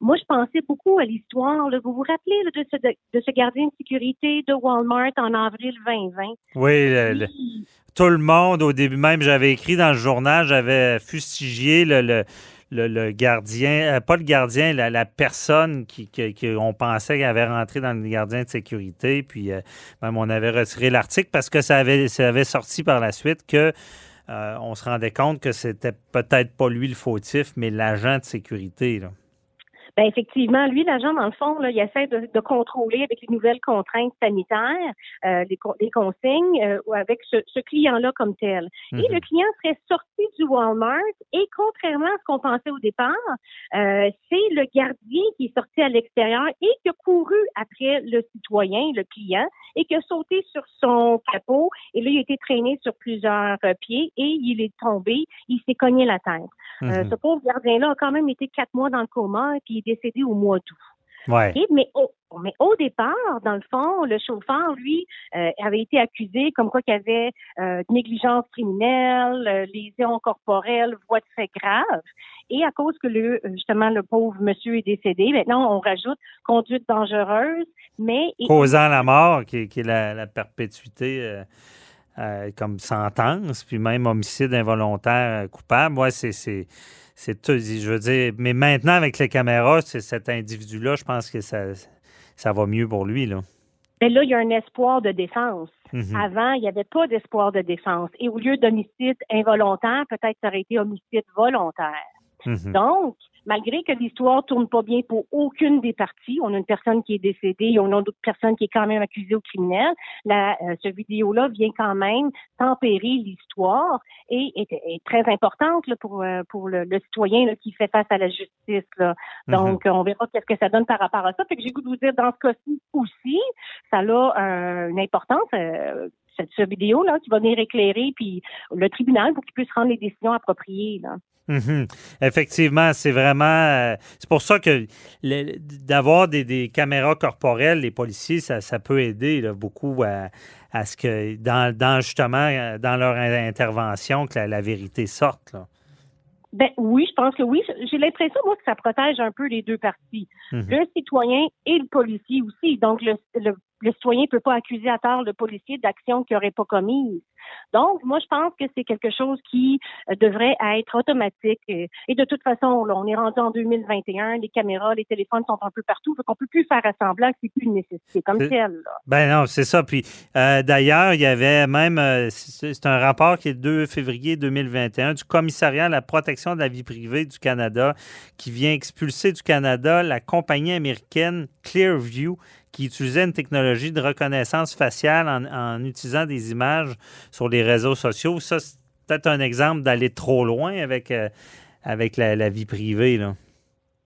Moi, je pensais beaucoup à l'histoire. Vous vous rappelez de, ce, de, ce, gardien de sécurité de Walmart en avril 2020? Oui, tout le monde, au début même, j'avais écrit dans le journal, j'avais fustigé le le, gardien, euh, pas le gardien, la, personne qui, on pensait qu'elle avait rentré dans le gardien de sécurité. Puis euh, même on avait retiré l'article parce que ça avait, sorti par la suite que euh, on se rendait compte que c'était peut-être pas lui le fautif, mais l'agent de sécurité. Ben effectivement, lui, l'agent, dans le fond, là, il essaie de, de, contrôler avec les nouvelles contraintes sanitaires, euh, les, les, consignes, euh, avec ce, ce client-là comme tel. Et mhm. le client serait sorti du Walmart et contrairement à ce qu'on pensait au départ, euh, c'est le gardien qui est sorti à l'extérieur et qui a couru après le citoyen, le client, et qui a sauté sur son capot. Et là, il a été traîné sur plusieurs euh, pieds et il est tombé. Il s'est cogné la tête. Euh, mhm. ce pauvre gardien-là a quand même été quatre mois dans le coma et puis il décédé au mois d'août. Ouais. mais, au, mais au départ, dans le fond, le chauffeur, lui, euh, avait été accusé comme quoi qu'il avait euh, négligence criminelle, lésions corporelles, voie de fait grave. Et à cause que le justement le pauvre monsieur est décédé, maintenant on rajoute conduite dangereuse, mais causant la mort, qui, est la, la perpétuité. Euh, comme sentence, puis même homicide involontaire coupable. Moi, c'est, c'est, tout. Je veux dire, mais maintenant, avec les caméras, c'est cet individu-là, je pense que ça, ça va mieux pour lui. Là. Mais là, il y a un espoir de défense. Mhm. Avant, il n'y avait pas d'espoir de défense. Et au lieu d'homicide involontaire, peut-être ça aurait été homicide volontaire. Mhm. Donc, malgré que l'histoire tourne pas bien pour aucune des parties, on a une personne qui est décédée et on a d'autres personnes qui est quand même accusée au criminel, la, euh, ce vidéo-là vient quand même tempérer l'histoire et est, très importante là, pour, euh, pour le, citoyen là, qui fait face à la justice. Là. Mhm. Donc, on verra qu'est-ce que ça donne par rapport à ça. Fait que j'ai goût de vous dire, dans ce cas-ci aussi, ça a euh, une importance cette, vidéo-là qui va venir éclairer puis le tribunal pour qu'il puisse rendre les décisions appropriées. Là. Mhm. Effectivement, c'est vraiment. Euh, c'est pour ça que d'avoir des, caméras corporelles, les policiers, ça, peut aider beaucoup à, ce que, dans, justement, dans leur intervention, que la, vérité sorte. Ben oui, je pense que oui. J'ai l'impression, moi, que ça protège un peu les deux parties. Mhm. Le citoyen et le policier aussi. Donc, le, le, le citoyen ne peut pas accuser à tort le policier d'actions qu'il n'aurait pas commises. Donc, moi, je pense que c'est quelque chose qui euh, devrait être automatique. Et, de toute façon, là, on est rendu en 2021, les caméras, les téléphones sont un peu partout, donc on peut plus faire assemblant que c'est plus une nécessité comme telle. Ben non, c'est ça. Puis euh, d'ailleurs, il y avait même, euh, c'est un rapport qui est 2 février 2021 du Commissariat à la protection de la vie privée du Canada qui vient expulser du Canada la compagnie américaine Clearview qui utilisait une technologie de reconnaissance faciale en, utilisant des images sur les réseaux sociaux. Ça, c'est peut-être un exemple d'aller trop loin avec, euh, la, vie privée.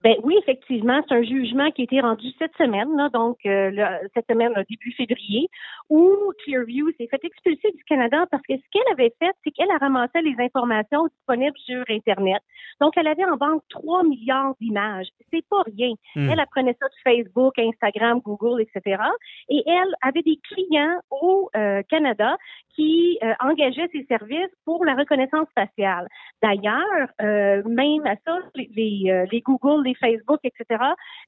Ben oui, effectivement, c'est un jugement qui a été rendu cette semaine, là, donc euh, cette semaine, début février, où Clearview s'est fait expulser du Canada parce que ce qu'elle avait fait, c'est qu'elle a ramassé les informations disponibles sur Internet. Donc, elle avait en banque 3 milliards d'images. C'est pas rien. Hmm. Elle apprenait ça de Facebook, Instagram, Google, etc. Et elle avait des clients au euh, Canada qui euh, engageaient ses services pour la reconnaissance faciale. D'ailleurs, même à ça, les, les, les Google, les Facebook, etc.,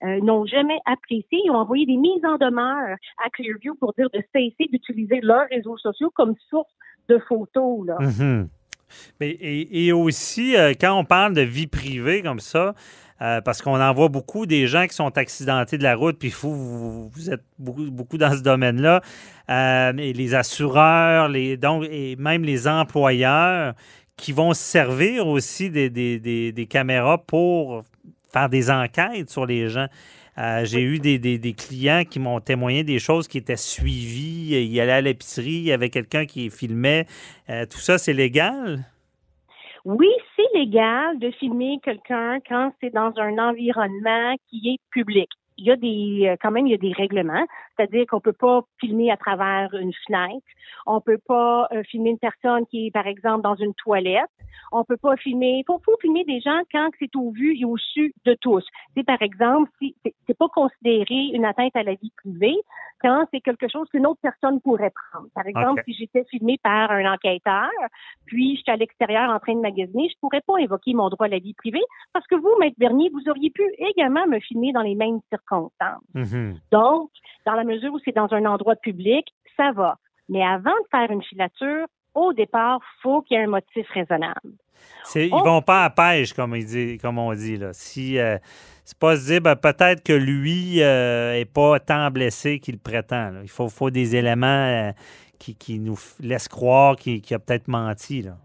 euh, n'ont jamais apprécié. Ils ont envoyé des mises en demeure à Clearview pour dire de cesser d'utiliser leurs réseaux sociaux comme source de photos. Mhm. Et, aussi, euh, quand on parle de vie privée comme ça, euh, parce qu'on en voit beaucoup des gens qui sont accidentés de la route, puis vous, êtes beaucoup, beaucoup dans ce domaine-là, et les assureurs, les, donc, et même les employeurs qui vont servir aussi des caméras pour faire des enquêtes sur les gens. Euh, j'ai eu des, clients qui m'ont témoigné des choses qui étaient suivies. Il allait à l'épicerie, il y avait quelqu'un qui filmait. Euh, tout ça, c'est légal? Oui, c'est légal de filmer quelqu'un quand c'est dans un environnement qui est public il y a des euh, quand même il y a des règlements, c'est-à-dire qu'on peut pas filmer à travers une fenêtre, on peut pas euh, filmer une personne qui est par exemple dans une toilette, on peut pas filmer, faut, faut filmer des gens quand c'est au vu et au su de tous. C'est par exemple si c'est pas considéré une atteinte à la vie privée quand c'est quelque chose qu'une autre personne pourrait prendre. Par exemple, si j'étais filmé par un enquêteur, puis j'étais à l'extérieur en train de magasiner, je pourrais pas évoquer mon droit à la vie privée parce que vous, maître Bernier, vous auriez pu également me filmer dans les mêmes circonstances Mhm. Donc, dans la mesure où c'est dans un endroit public, ça va. Mais avant de faire une filature, au départ, faut qu'il y ait un motif raisonnable. Ils Ils vont pas à pêche, comme, comme on dit. Là. Si, euh, c'est pas se dire ben, peut-être que lui euh, pas tant blessé qu'il prétend. Il faut, des éléments euh, qui, nous laissent croire qu'il, qu'il a peut-être menti. Là.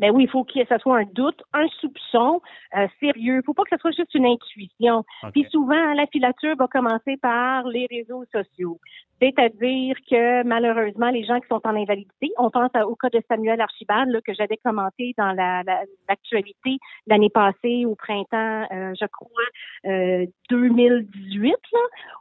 Ben oui, il faut que ce soit un doute, un soupçon euh, sérieux. Il faut pas que ce soit juste une intuition. Puis souvent, la filature va commencer par les réseaux sociaux. C'est-à-dire que malheureusement, les gens qui sont en invalidité, on pense au cas de Samuel Archibald là, que j'avais commenté dans l'actualité la, l'année passée au printemps, euh, je crois, euh, 2018, là,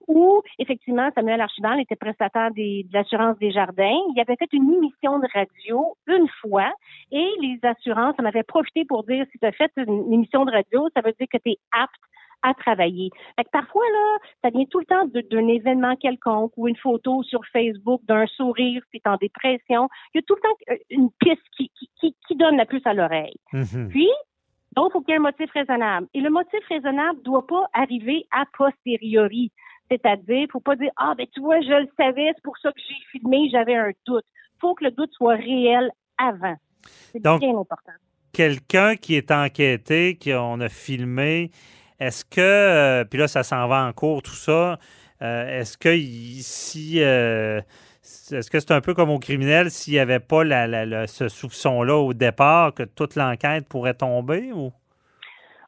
où effectivement Samuel Archibald était prestataire des, de l'assurance des jardins. Il avait fait une émission de radio une fois et les assurances en avaient profité pour dire si tu as fait une émission de radio, ça veut dire que tu es apte à travailler. Fait parfois, là, ça vient tout le temps d'un événement quelconque ou une photo sur Facebook d'un sourire qui est en dépression. Il y a tout le temps euh, une piste qui, qui, qui donne la puce à l'oreille. Mm-hmm. Puis, donc, il faut qu'il y ait un motif raisonnable. Et le motif raisonnable ne doit pas arriver a posteriori. C'est-à-dire, il ne faut pas dire, ah, ben, tu vois, je le savais, c'est pour ça que j'ai filmé, j'avais un doute. Il faut que le doute soit réel avant. C'est bien important. Quelqu'un qui est enquêté, qu'on a filmé, est-ce que, euh, puis là, ça s'en va en cours, tout ça, euh, est-ce que ici, euh, est-ce que c'est un peu comme au criminel s'il n'y avait pas ce soupçon-là au départ que toute l'enquête pourrait tomber ou?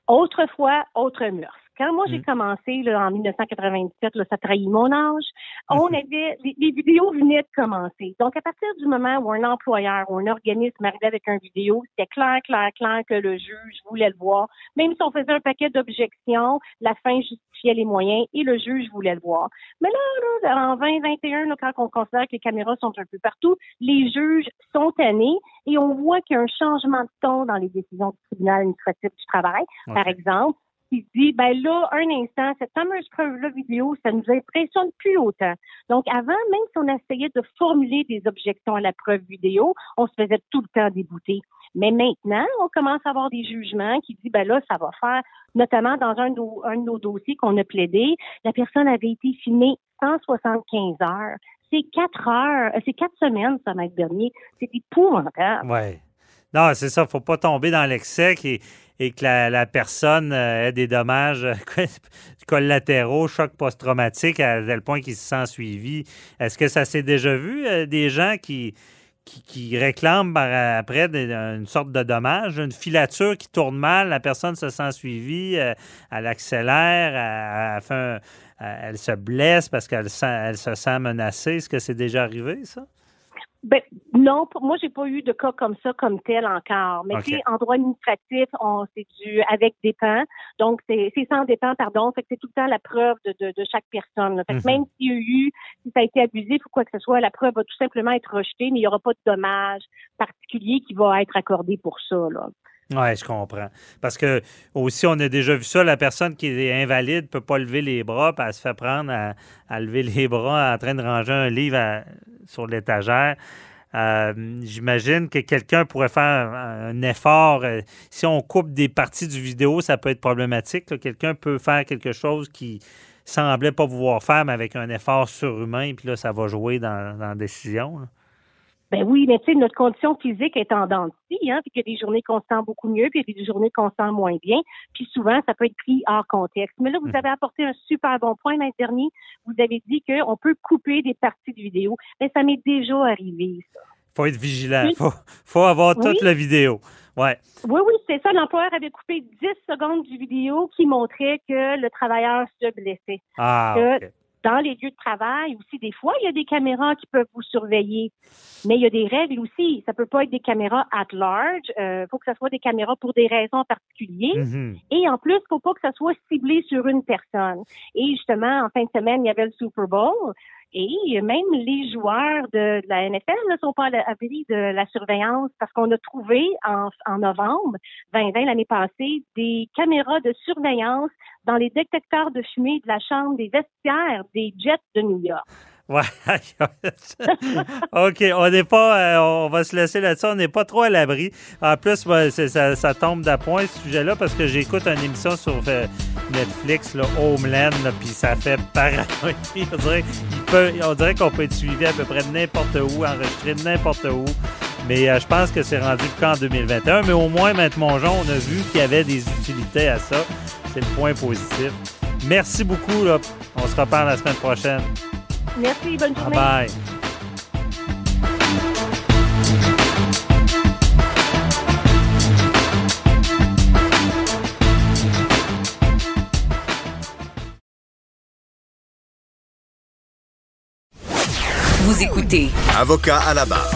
Autrefois, autre mœurs. Quand moi, j'ai mm. commencé là, en 1997, là, ça trahit mon âge, on mm-hmm. avait, les, vidéos venaient de commencer. Donc, à partir du moment où un employeur ou un organisme arrivait avec un vidéo, c'était clair, clair, clair que le juge voulait le voir. Même si on faisait un paquet d'objections, la fin justifiait les moyens et le juge voulait le voir. Mais là, là en 2021, là, quand on considère que les caméras sont un peu partout, les juges sont tannés et on voit qu'il y a un changement de ton dans les décisions du tribunal administratif du travail. Par exemple, qui dit, ben là, un instant, cette fameuse preuve-là vidéo, ça nous impressionne plus autant. Donc, avant, même si on essayait de formuler des objections à la preuve vidéo, on se faisait tout le temps débouter. Mais maintenant, on commence à avoir des jugements qui disent, ben là, ça va faire, notamment dans un de, un nos dossiers qu'on a plaidé, la personne avait été filmée 175 heures. C'est quatre heures, euh, c'est quatre semaines, ça, Maître dernier. C'est épouvantable. Oui. Non, c'est ça. faut pas tomber dans l'excès et, et que la, personne euh, ait des dommages euh, collatéraux, choc post-traumatique à tel point qu'il se sent suivi. Est-ce que ça s'est déjà vu, des gens qui, qui, réclament après une sorte de dommage, une filature qui tourne mal, la personne se sent suivie, elle accélère, elle, elle se blesse parce qu'elle elle se sent menacée? Est-ce que c'est déjà arrivé, ça? Ben, non, moi, j'ai pas eu de cas comme ça, comme tel encore. Mais okay. en droit administratif, on c'est du avec dépend. Donc, c'est sans dépend, pardon. Fait que c'est tout le temps la preuve de, de, chaque personne. Fait que mhm. même s'il y a eu, si ça a été abusif ou quoi que ce soit, la preuve va tout simplement être rejetée, mais il n'y aura pas de dommage particulier qui va être accordé pour ça. Là. Oui, je comprends. Parce que aussi, on a déjà vu ça, la personne qui est invalide ne peut pas lever les bras, puis elle se fait prendre à, lever les bras en train de ranger un livre sur l'étagère. Euh, j'imagine que quelqu'un pourrait faire un effort. Euh, si on coupe des parties du vidéo, ça peut être problématique. Quelqu'un peut faire quelque chose qui semblait pas pouvoir faire, mais avec un effort surhumain, puis là, ça va jouer dans, la décision. Ben oui, mais tu sais, notre condition physique est en dents hein, puis qu'il y a des journées qu'on se sent beaucoup mieux, puis il y a des journées qu'on se sent moins bien, puis souvent, ça peut être pris hors contexte. Mais là, vous mhm. avez apporté un super bon point l'an dernier. Vous avez dit qu'on peut couper des parties de vidéo. Mais ça m'est déjà arrivé, ça. faut être vigilant. Faut, faut avoir toute la vidéo. Ouais. Oui, oui, c'est ça. L'employeur avait coupé 10 secondes du vidéo qui montrait que le travailleur se blessait. Ah, dans les lieux de travail aussi, des fois, il y a des caméras qui peuvent vous surveiller. Mais il y a des règles aussi. Ça peut pas être des caméras at large. Il euh, faut que ce soit des caméras pour des raisons particulières. Mm-hmm. Et en plus, il faut pas que ça soit ciblé sur une personne. Et justement, en fin de semaine, il y avait le Super Bowl. Et même les joueurs de, la NFL ne sont pas à l'abri de la surveillance parce qu'on a trouvé en, en novembre 2020 l'année passée des caméras de surveillance dans les détecteurs de fumée de la chambre des vestiaires des Jets de New York. Ouais. OK, on n'est pas, euh, on va se laisser là-dessus, on n'est pas trop à l'abri. En plus, ça, tombe d'appoint ce sujet-là parce que j'écoute une émission sur euh, Netflix, là, Homeland, puis ça fait paranoïa. on dirait, on dirait qu'on peut être suivi à peu près n'importe où, enregistré n'importe où. Mais euh, je pense que c'est rendu qu'en 2021. Mais au moins, Maître Mongeon, on a vu qu'il y avait des utilités à ça. C'est le point positif. Merci beaucoup. Là. On se reparle la semaine prochaine. Merci, bonne journée. Bye. Vous écoutez. Avocat à la barre.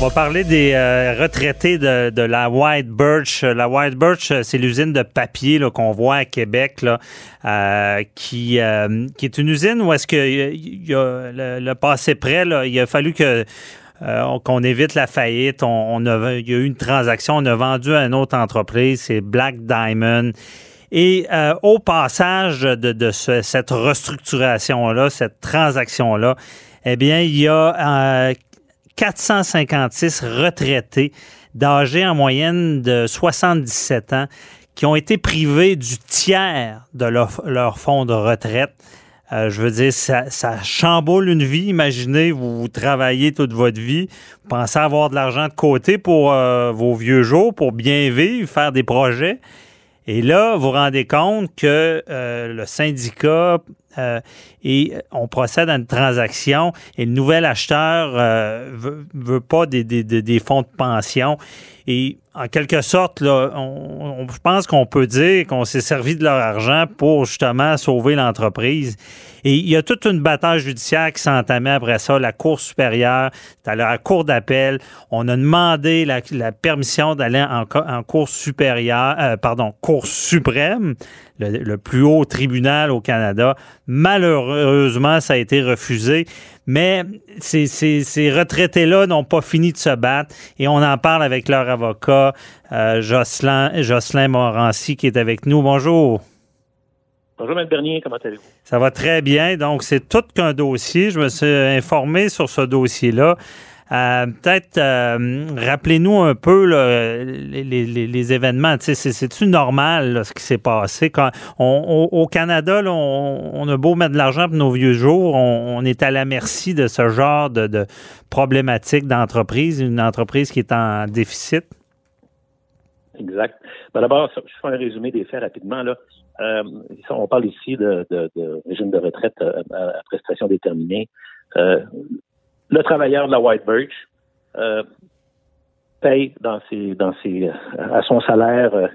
On va parler des euh, retraités de, la White Birch. La White Birch, c'est l'usine de papier qu'on voit à Québec, là, euh, qui, euh, qui est une usine où est-ce que y a le, passé près, là, il a fallu que qu'on évite la faillite. On, a, il y a eu une transaction, on a vendu à une autre entreprise, c'est Black Diamond. Et au passage de, de cette restructuration-là, cette transaction-là, eh bien, il y a 456 retraités d'âge en moyenne de 77 ans qui ont été privés du tiers de leur, fonds de retraite. Euh, je veux dire, ça, chamboule une vie. Imaginez, vous, travaillez toute votre vie, vous pensez avoir de l'argent de côté pour euh, vos vieux jours, pour bien vivre, faire des projets. Et là, vous vous rendez compte que euh, le syndicat euh, et on procède à une transaction et le nouvel acheteur euh, veut, pas des, fonds de pension. Et en quelque sorte, là, je pense qu'on peut dire qu'on s'est servi de leur argent pour justement sauver l'entreprise. Et il y a toute une bataille judiciaire qui entamée après ça. La Cour supérieure, à la Cour d'appel, on a demandé la, permission d'aller en, en, Cour supérieure, euh, pardon, Cour suprême le, plus haut tribunal au Canada. Malheureusement, ça a été refusé. Mais ces, ces, retraités-là n'ont pas fini de se battre et on en parle avec leur avocat, euh, Jocelyn, Jocelyn Morancy, qui est avec nous. Bonjour. Bonjour, M. Bernier, comment allez-vous? Ça va très bien. Donc, c'est tout qu'un dossier. Je me suis informé sur ce dossier-là. Euh, peut-être euh, rappelez-nous un peu les, événements. C'est-tu normal ce qui s'est passé? Quand au Canada, on, a beau mettre de l'argent pour nos vieux jours, on, est à la merci de ce genre de, de problématique d'entreprise, une entreprise qui est en déficit. Exact. Ben, d'abord, je fais un résumé des faits rapidement. Là. Euh, on parle ici de, régime de retraite à, prestation déterminée le travailleur de la White Birch euh, paye dans ses, dans ses, à son salaire euh,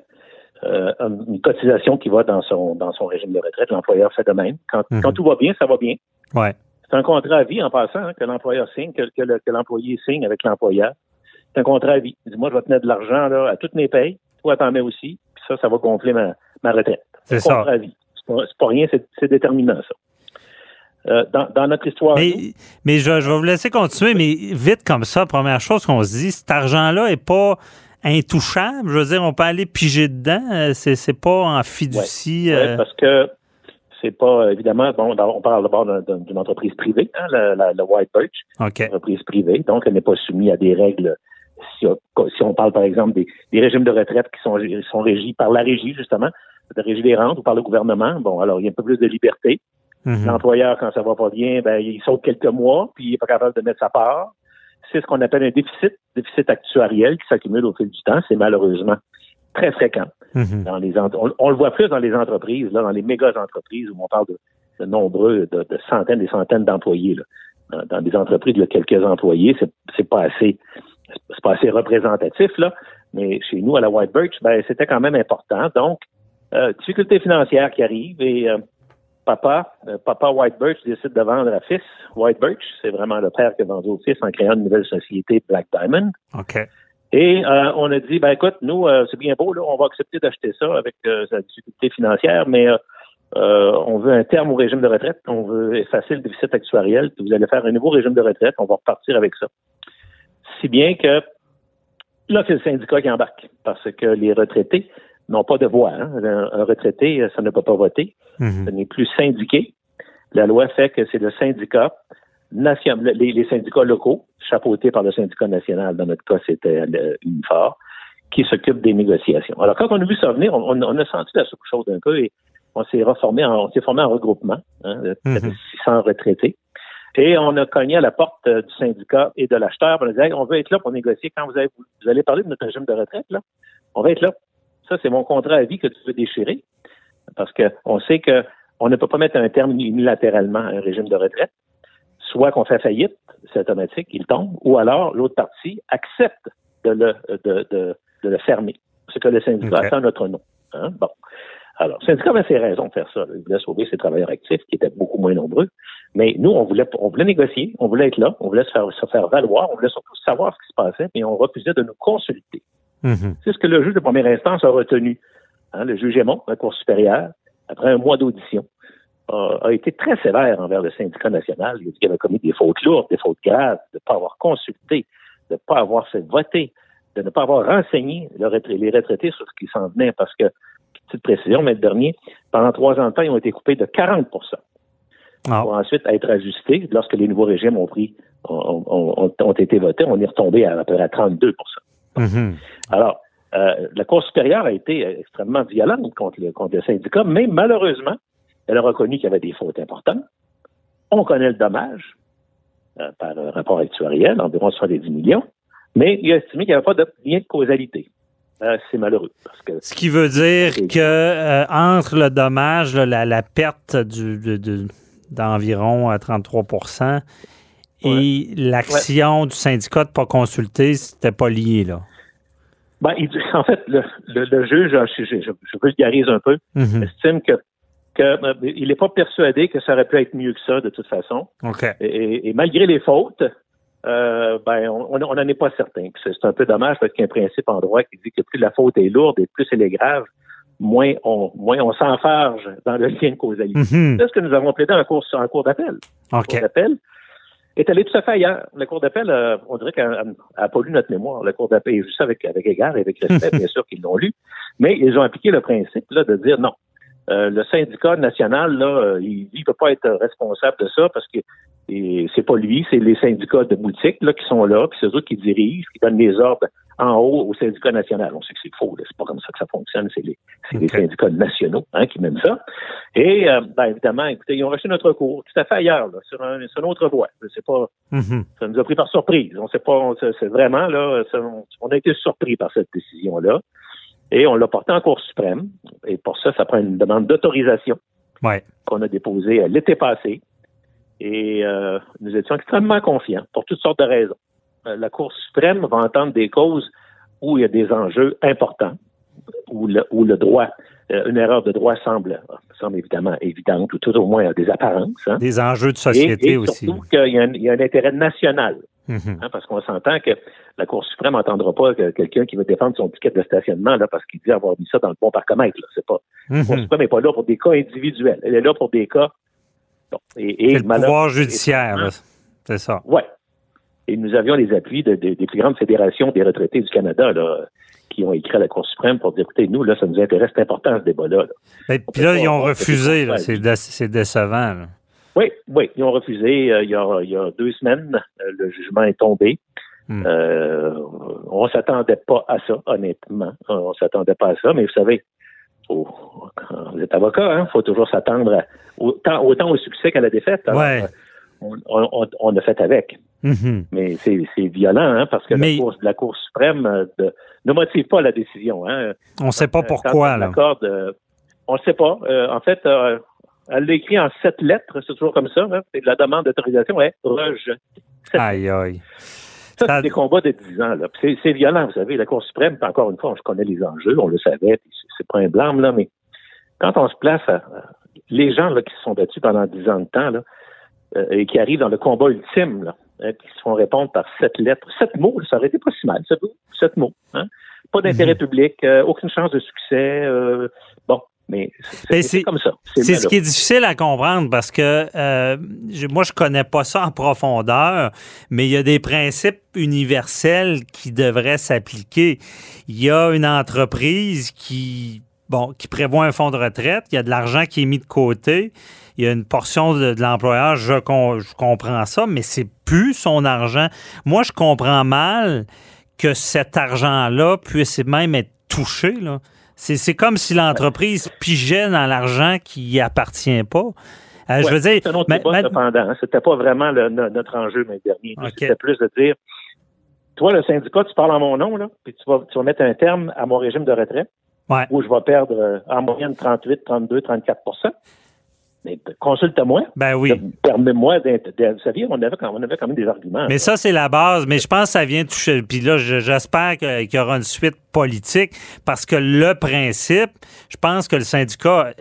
euh, une cotisation qui va dans son, dans son régime de retraite. L'employeur fait de même. Quand, mhm. quand tout va bien, ça va bien. Ouais. C'est un contrat à vie en passant hein, que l'employeur signe, que, que, l'employé signe avec l'employeur. C'est un contrat à vie. Il dit, moi, je vais tenir de l'argent à toutes mes payes. Toi, t'en mets aussi. Puis ça, ça va gonfler ma, ma retraite. C'est ça. contrat à vie. C'est pas, pas rien, c'est déterminant, ça. Euh, dans, notre histoire. Mais, je, vais vous laisser continuer, mais vite comme ça, première chose qu'on se dit, cet argent-là est pas intouchable? Je veux dire, on peut aller piger dedans. Euh, c'est, c'est pas en fiducie. Oui, euh. parce que c'est pas, évidemment, bon, on parle d'abord d'une entreprise privée, hein, la, White Birch. Une entreprise privée, donc elle n'est pas soumise à des règles. Si, on parle, par exemple, des, régimes de retraite qui sont, sont régis par la régie, justement, de régie des rentes ou par le gouvernement, bon, alors il y a un peu plus de liberté. Mhm. L'employeur, quand ça va pas bien, ben, il saute quelques mois, puis il n'est pas capable de mettre sa part. C'est ce qu'on appelle un déficit, déficit actuariel qui s'accumule au fil du temps. C'est malheureusement très fréquent. Mhm. Dans les on, le voit plus dans les entreprises, là, dans les méga entreprises où on parle de, nombreux, de, centaines et centaines d'employés. Dans, dans, des entreprises de quelques employés, c'est, c'est pas assez c'est pas assez représentatif, là. Mais chez nous, à la White Birch, ben, c'était quand même important. Donc, euh, difficultés financières qui arrivent et euh, papa, euh, papa White Birch décide de vendre à fils White Birch. C'est vraiment le père qui a vendu au fils en créant une nouvelle société, Black Diamond. OK. Et euh, on a dit, ben écoute, nous, euh, c'est bien beau, là, on va accepter d'acheter ça avec sa difficulté financière, mais on veut un terme au régime de retraite, on veut effacer le déficit actuariel, puis vous allez faire un nouveau régime de retraite, on va repartir avec ça. Si bien que là, c'est le syndicat qui embarque, parce que les retraités n'ont pas de voix. Hein. Un, retraité, ça ne peut pas voter. Mhm. Ce n'est plus syndiqué. La loi fait que c'est le syndicat national, les, syndicats locaux, chapeautés par le syndicat national, dans notre cas, c'était l'UNIFOR, qui s'occupe des négociations. Alors, quand on a vu ça venir, on, a senti la soupe chaude un peu et on s'est reformé en, on s'est formé en regroupement, hein, de 600 mhm. retraités. Et on a cogné à la porte euh, du syndicat et de l'acheteur. On a dit, on veut être là pour négocier. Quand vous, avez, vous allez parler de notre régime de retraite, là, on va être là. Ça, c'est mon contrat à vie que tu veux déchirer. Parce qu'on sait qu'on ne peut pas mettre un terme unilatéralement à un régime de retraite. Soit qu'on fait faillite, c'est automatique, il tombe, ou alors l'autre partie accepte de le, de, de, de le fermer. Ce que le syndicat a fait notre nom. Hein? Bon. Alors, le syndicat avait ses raisons de faire ça. Il voulait sauver ses travailleurs actifs, qui étaient beaucoup moins nombreux. Mais nous, on voulait, on voulait négocier, on voulait être là, on voulait se faire, se faire valoir, on voulait surtout savoir ce qui se passait, mais on refusait de nous consulter. Mhm. C'est ce que le juge de première instance a retenu. Hein, le juge Aymon, la Cour supérieure, après un mois d'audition, a, été très sévère envers le syndicat national. Il a dit qu'il avait commis des fautes lourdes, des fautes graves, de ne pas avoir consulté, de ne pas avoir fait voter, de ne pas avoir renseigné les retraités sur ce qui s'en venait, parce que, petite précision, mais le dernier, pendant trois ans de temps, ils ont été coupés de 40 ah. pour ensuite être ajustés lorsque les nouveaux régimes ont pris ont, ont été votés. On est retombé à, à peu près à 32 Mhm. Alors, euh, la Cour supérieure a été extrêmement violente contre le, contre le syndicat, mais malheureusement, elle a reconnu qu'il y avait des fautes importantes. On connaît le dommage euh, par un rapport actuariel, environ 70 millions, mais il a estimé qu'il n'y avait pas de lien de causalité. Euh, c'est malheureux. Parce que Ce qui veut dire que entre le dommage, la, perte du, d'environ 33 et l'action du syndicat de ne pas consulter, c'était pas lié, là? Ben, en fait, le, juge, je, je, je, vulgarise un peu, mhm. estime que, que euh, il n'est pas persuadé que ça aurait pu être mieux que ça, de toute façon. Et, malgré les fautes, euh, ben, on n'en est pas certain. C'est un peu dommage parce qu'il y a un principe en droit qui dit que plus la faute est lourde et plus elle est grave, moins on, moins on s'enfarge dans le lien de causalité. Mhm. C'est ce que nous avons plaidé en cours, en cours d'appel. Okay. Est allé tout à fait ailleurs. La Cour d'appel, euh, on dirait qu'elle n'a pas lu notre mémoire. La Cour d'appel, juste avec, avec égard et avec respect, bien sûr qu'ils l'ont lu, mais ils ont appliqué le principe là, de dire non. Euh, le syndicat national, là, euh, il ne peut pas être responsable de ça parce que c'est pas lui, c'est les syndicats de boutiques là, qui sont là, puis c'est eux qui dirigent, qui donnent les ordres en haut au syndicat national. On sait que c'est faux, c'est pas comme ça que ça fonctionne, c'est les, les, syndicats nationaux hein, qui mènent ça. Et euh, ben, évidemment, écoutez, ils ont reçu notre cours tout à fait ailleurs, là, sur, un, sur une autre voie. C'est pas, mm-hmm. ça nous a pris par surprise. On sait pas, c'est vraiment là, on a été surpris par cette décision là. Et on l'a porté en Cour suprême. Et pour ça, ça prend une demande d'autorisation qu'on a déposée l'été passé. Et euh, nous étions extrêmement confiants pour toutes sortes de raisons. Euh, la Cour suprême va entendre des causes où il y a des enjeux importants, où le, où le droit, euh, une erreur de droit semble, semble évidemment évidente, ou tout au moins des apparences. Hein. Des enjeux de société et, aussi. Surtout qu'il y, y, a un intérêt national. Mhm. Hein, parce qu'on s'entend que la Cour suprême n'entendra pas que quelqu'un qui veut défendre son ticket de stationnement là, parce qu'il dit avoir mis ça dans le bon parcomètre. C'est pas. La Cour mhm. suprême n'est pas là pour des cas individuels. Elle est là pour des cas. Et, et le pouvoir judiciaire, c'est ça. Oui. Et nous avions les appuis de, des plus grandes fédérations des retraités du Canada là, qui ont écrit à la Cour suprême pour dire écoutez, nous, là, ça nous intéresse, c'est important ce débat-là. Puis là, ils ont refusé, c'est décevant. Oui, oui, ils ont refusé euh, il, y a, il, y a, deux semaines. Euh, le jugement est tombé. Hmm. Euh, on s'attendait pas à ça, honnêtement. On s'attendait pas à ça, mais vous savez, oh, quand vous êtes avocat, il hein, faut toujours s'attendre autant, autant, au succès qu'à la défaite. ouais. on, on, on, a fait avec. Mm-hmm. Mais c'est violent, hein, parce que la, cour, la, Cour, suprême de, ne motive pas la décision. Hein. On ne sait pas pourquoi. Là. on ne sait pas. en fait, elle l'a écrit en sept lettres, c'est toujours comme ça. Hein? La demande d'autorisation est rejetée. Aïe, aïe. Ça, c'est des combats de dix ans. Là. C'est, violent, vous savez. La Cour suprême, encore une fois, je connais les enjeux, on le savait, c'est pas un blâme, là, mais quand on se place à, les gens là, qui se sont battus pendant dix ans de temps là, euh, et qui arrivent dans le combat ultime, là, hein, qui se font répondre par sept lettres, sept mots, ça aurait été pas si mal, sept, mots. Hein? Pas d'intérêt mhm. public, euh, aucune chance de succès. Euh, bon, mais c'est comme ça. C'est ce qui est difficile à comprendre parce que euh, moi, je connais pas ça en profondeur, mais il y a des principes universels qui devraient s'appliquer. Il y a une entreprise qui, bon, qui prévoit un fonds de retraite, il y a de l'argent qui est mis de côté, il y a une portion de, l'employeur, je, je comprends ça, mais c'est plus son argent. Moi, je comprends mal que cet argent-là puisse même être touché. Là. C'est comme si l'entreprise pigeait dans l'argent qui n'y appartient pas. Euh, je veux dire. C'est un autre débat, cependant. C'était pas vraiment notre enjeu, mais dernier. C'était plus de dire toi, le syndicat, tu parles en mon nom, là, puis tu vas, tu vas mettre un terme à mon régime de retraite, où je vais perdre euh, en moyenne 38, 32, 34 mais consulte-moi. Ben oui. Permets-moi d'être. Vous saviez, on avait, on avait quand même des arguments. Mais ça, c'est la base. Mais je pense que ça vient toucher. Puis là, j'espère qu'il y aura une suite politique parce que le principe, je pense que le syndicat,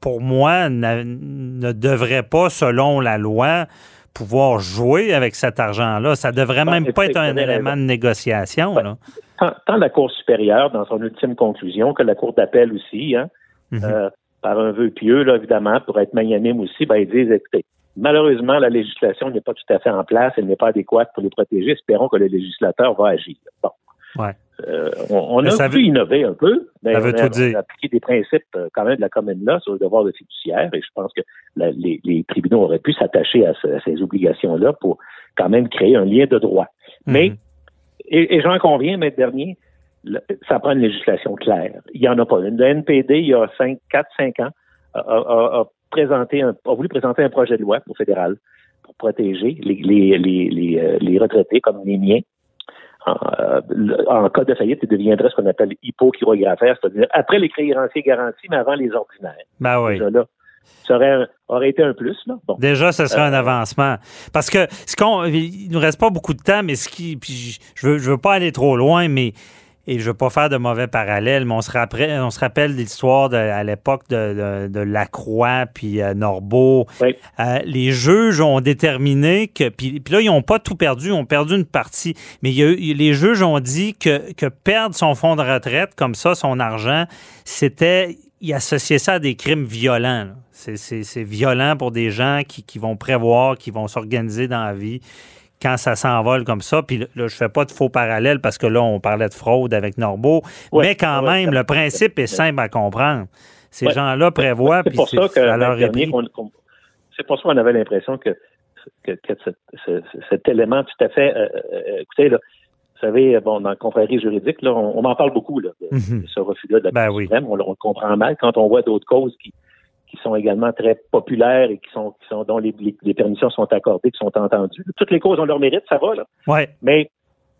pour moi, ne devrait pas, selon la loi, pouvoir jouer avec cet argent-là. Ça devrait ben, même pas être un élément de négociation. là. Tant, la Cour supérieure, dans son ultime conclusion, que la Cour d'appel aussi, hein, mm-hmm. euh, par un vœu pieux, là, évidemment, pour être magnanime aussi, ben, ils disent, écoutez, malheureusement, la législation n'est pas tout à fait en place, elle n'est pas adéquate pour les protéger. Espérons que le législateur va agir. Bon. Ouais. Euh, on, a pu innover un peu, mais on, a, appliqué des principes euh, quand même de la commune-là sur le devoir de fiduciaire, et je pense que les, les, tribunaux auraient pu s'attacher à, ces obligations-là pour quand même créer un lien de droit. Mais, et, et j'en conviens, mais dernier, ça prend une législation claire. Il n'y en a pas. Le NPD, il y a 5, 4, 5 ans, a, présenté un, a voulu présenter un projet de loi au fédéral pour protéger les, les, les, euh, les, retraités comme les miens. En, euh, cas de faillite, ils deviendraient ce qu'on appelle hypochirographaire, c'est-à-dire après les créanciers garantis, mais avant les ordinaires. Ben oui. Déjà là, ça aurait, aurait, été un plus. Là. Déjà, ce serait un euh, avancement. Parce que ce qu'on, il nous reste pas beaucoup de temps, mais ce qui, puis je veux, je veux pas aller trop loin, mais et je ne veux pas faire de mauvais parallèles, mais on se rappelle, on se rappelle l'histoire à l'époque de, Lacroix puis euh, Norbeau. Euh, les juges ont déterminé que. Puis, là, ils n'ont pas tout perdu, ils ont perdu une partie. Mais les juges ont dit que, que perdre son fonds de retraite, comme ça, son argent, c'était il associait ça à des crimes violents. C'est violent pour des gens qui, qui, vont prévoir, qui vont s'organiser dans la vie quand ça s'envole comme ça. Puis là, je fais pas de faux parallèles parce que là, on parlait de fraude avec Norbeau. mais quand même, le principe est simple à comprendre. Ces gens-là prévoient. C'est pour ça que c'est pour ça qu'on avait l'impression que, que, cet, élément tout à fait. Euh, euh, écoutez, là, vous savez, bon, dans le confrérie juridique, là, on, m'en parle beaucoup là, de, mhm. ce refus-là de la ben Cour On, le comprend mal quand on voit d'autres causes qui, qui sont également très populaires et qui sont, qui sont dont les, les, permissions sont accordées, qui sont entendues. Toutes les causes ont leur mérite, ça va, là. Ouais. Mais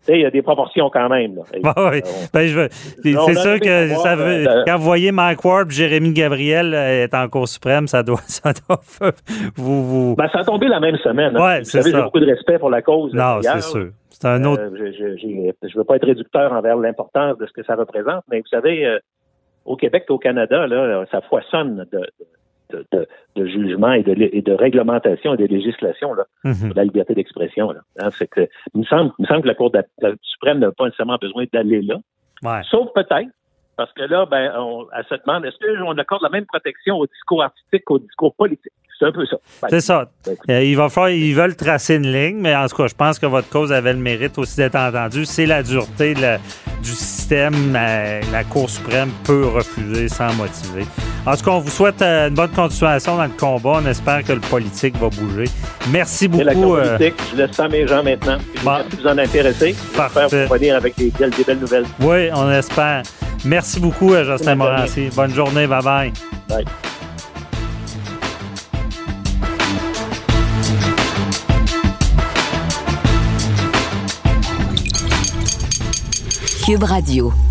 il y a des proportions quand même. Là. oui. ben, c'est sûr que ça veut, euh, quand vous voyez Mike Ward Jérémy Gabriel euh, est en Cour suprême, ça doit, ça doit vous, vous... Ben, ça a tombé la même semaine. Hein. Ouais, vous savez, j'ai beaucoup de respect pour la cause. Non, c'est sûr. C'est un autre. Euh, je ne veux pas être réducteur envers l'importance de ce que ça représente, mais vous savez, au Québec et au Canada, là, ça foisonne de, de, de, jugement et de, et de réglementation et de législation là, mhm. de la liberté d'expression. Hein, que il me semble, il me semble que la Cour suprême n'a pas nécessairement besoin d'aller là. Sauf peut-être, parce que là, ben, on, elle se demande est-ce qu'on accorde la même protection au discours artistique qu'au discours politique? C'est un peu ça. c'est ça. Ben, euh, il va falloir, ils veulent tracer une ligne, mais en tout cas, je pense que votre cause avait le mérite aussi d'être entendue. C'est la dureté du système. La, la, Cour suprême peut refuser sans motiver. En tout cas, on vous souhaite euh, une bonne continuation dans le combat. On espère que le politique va bouger. Merci beaucoup. La euh, je laisse ça à mes gens maintenant. Merci de vous en intéresser. J'espère vous revenir avec des belles, des belles nouvelles. Oui, on espère. Merci beaucoup, Justin Morancy. Bonne journée. Bye-bye. Bye. Cube Radio.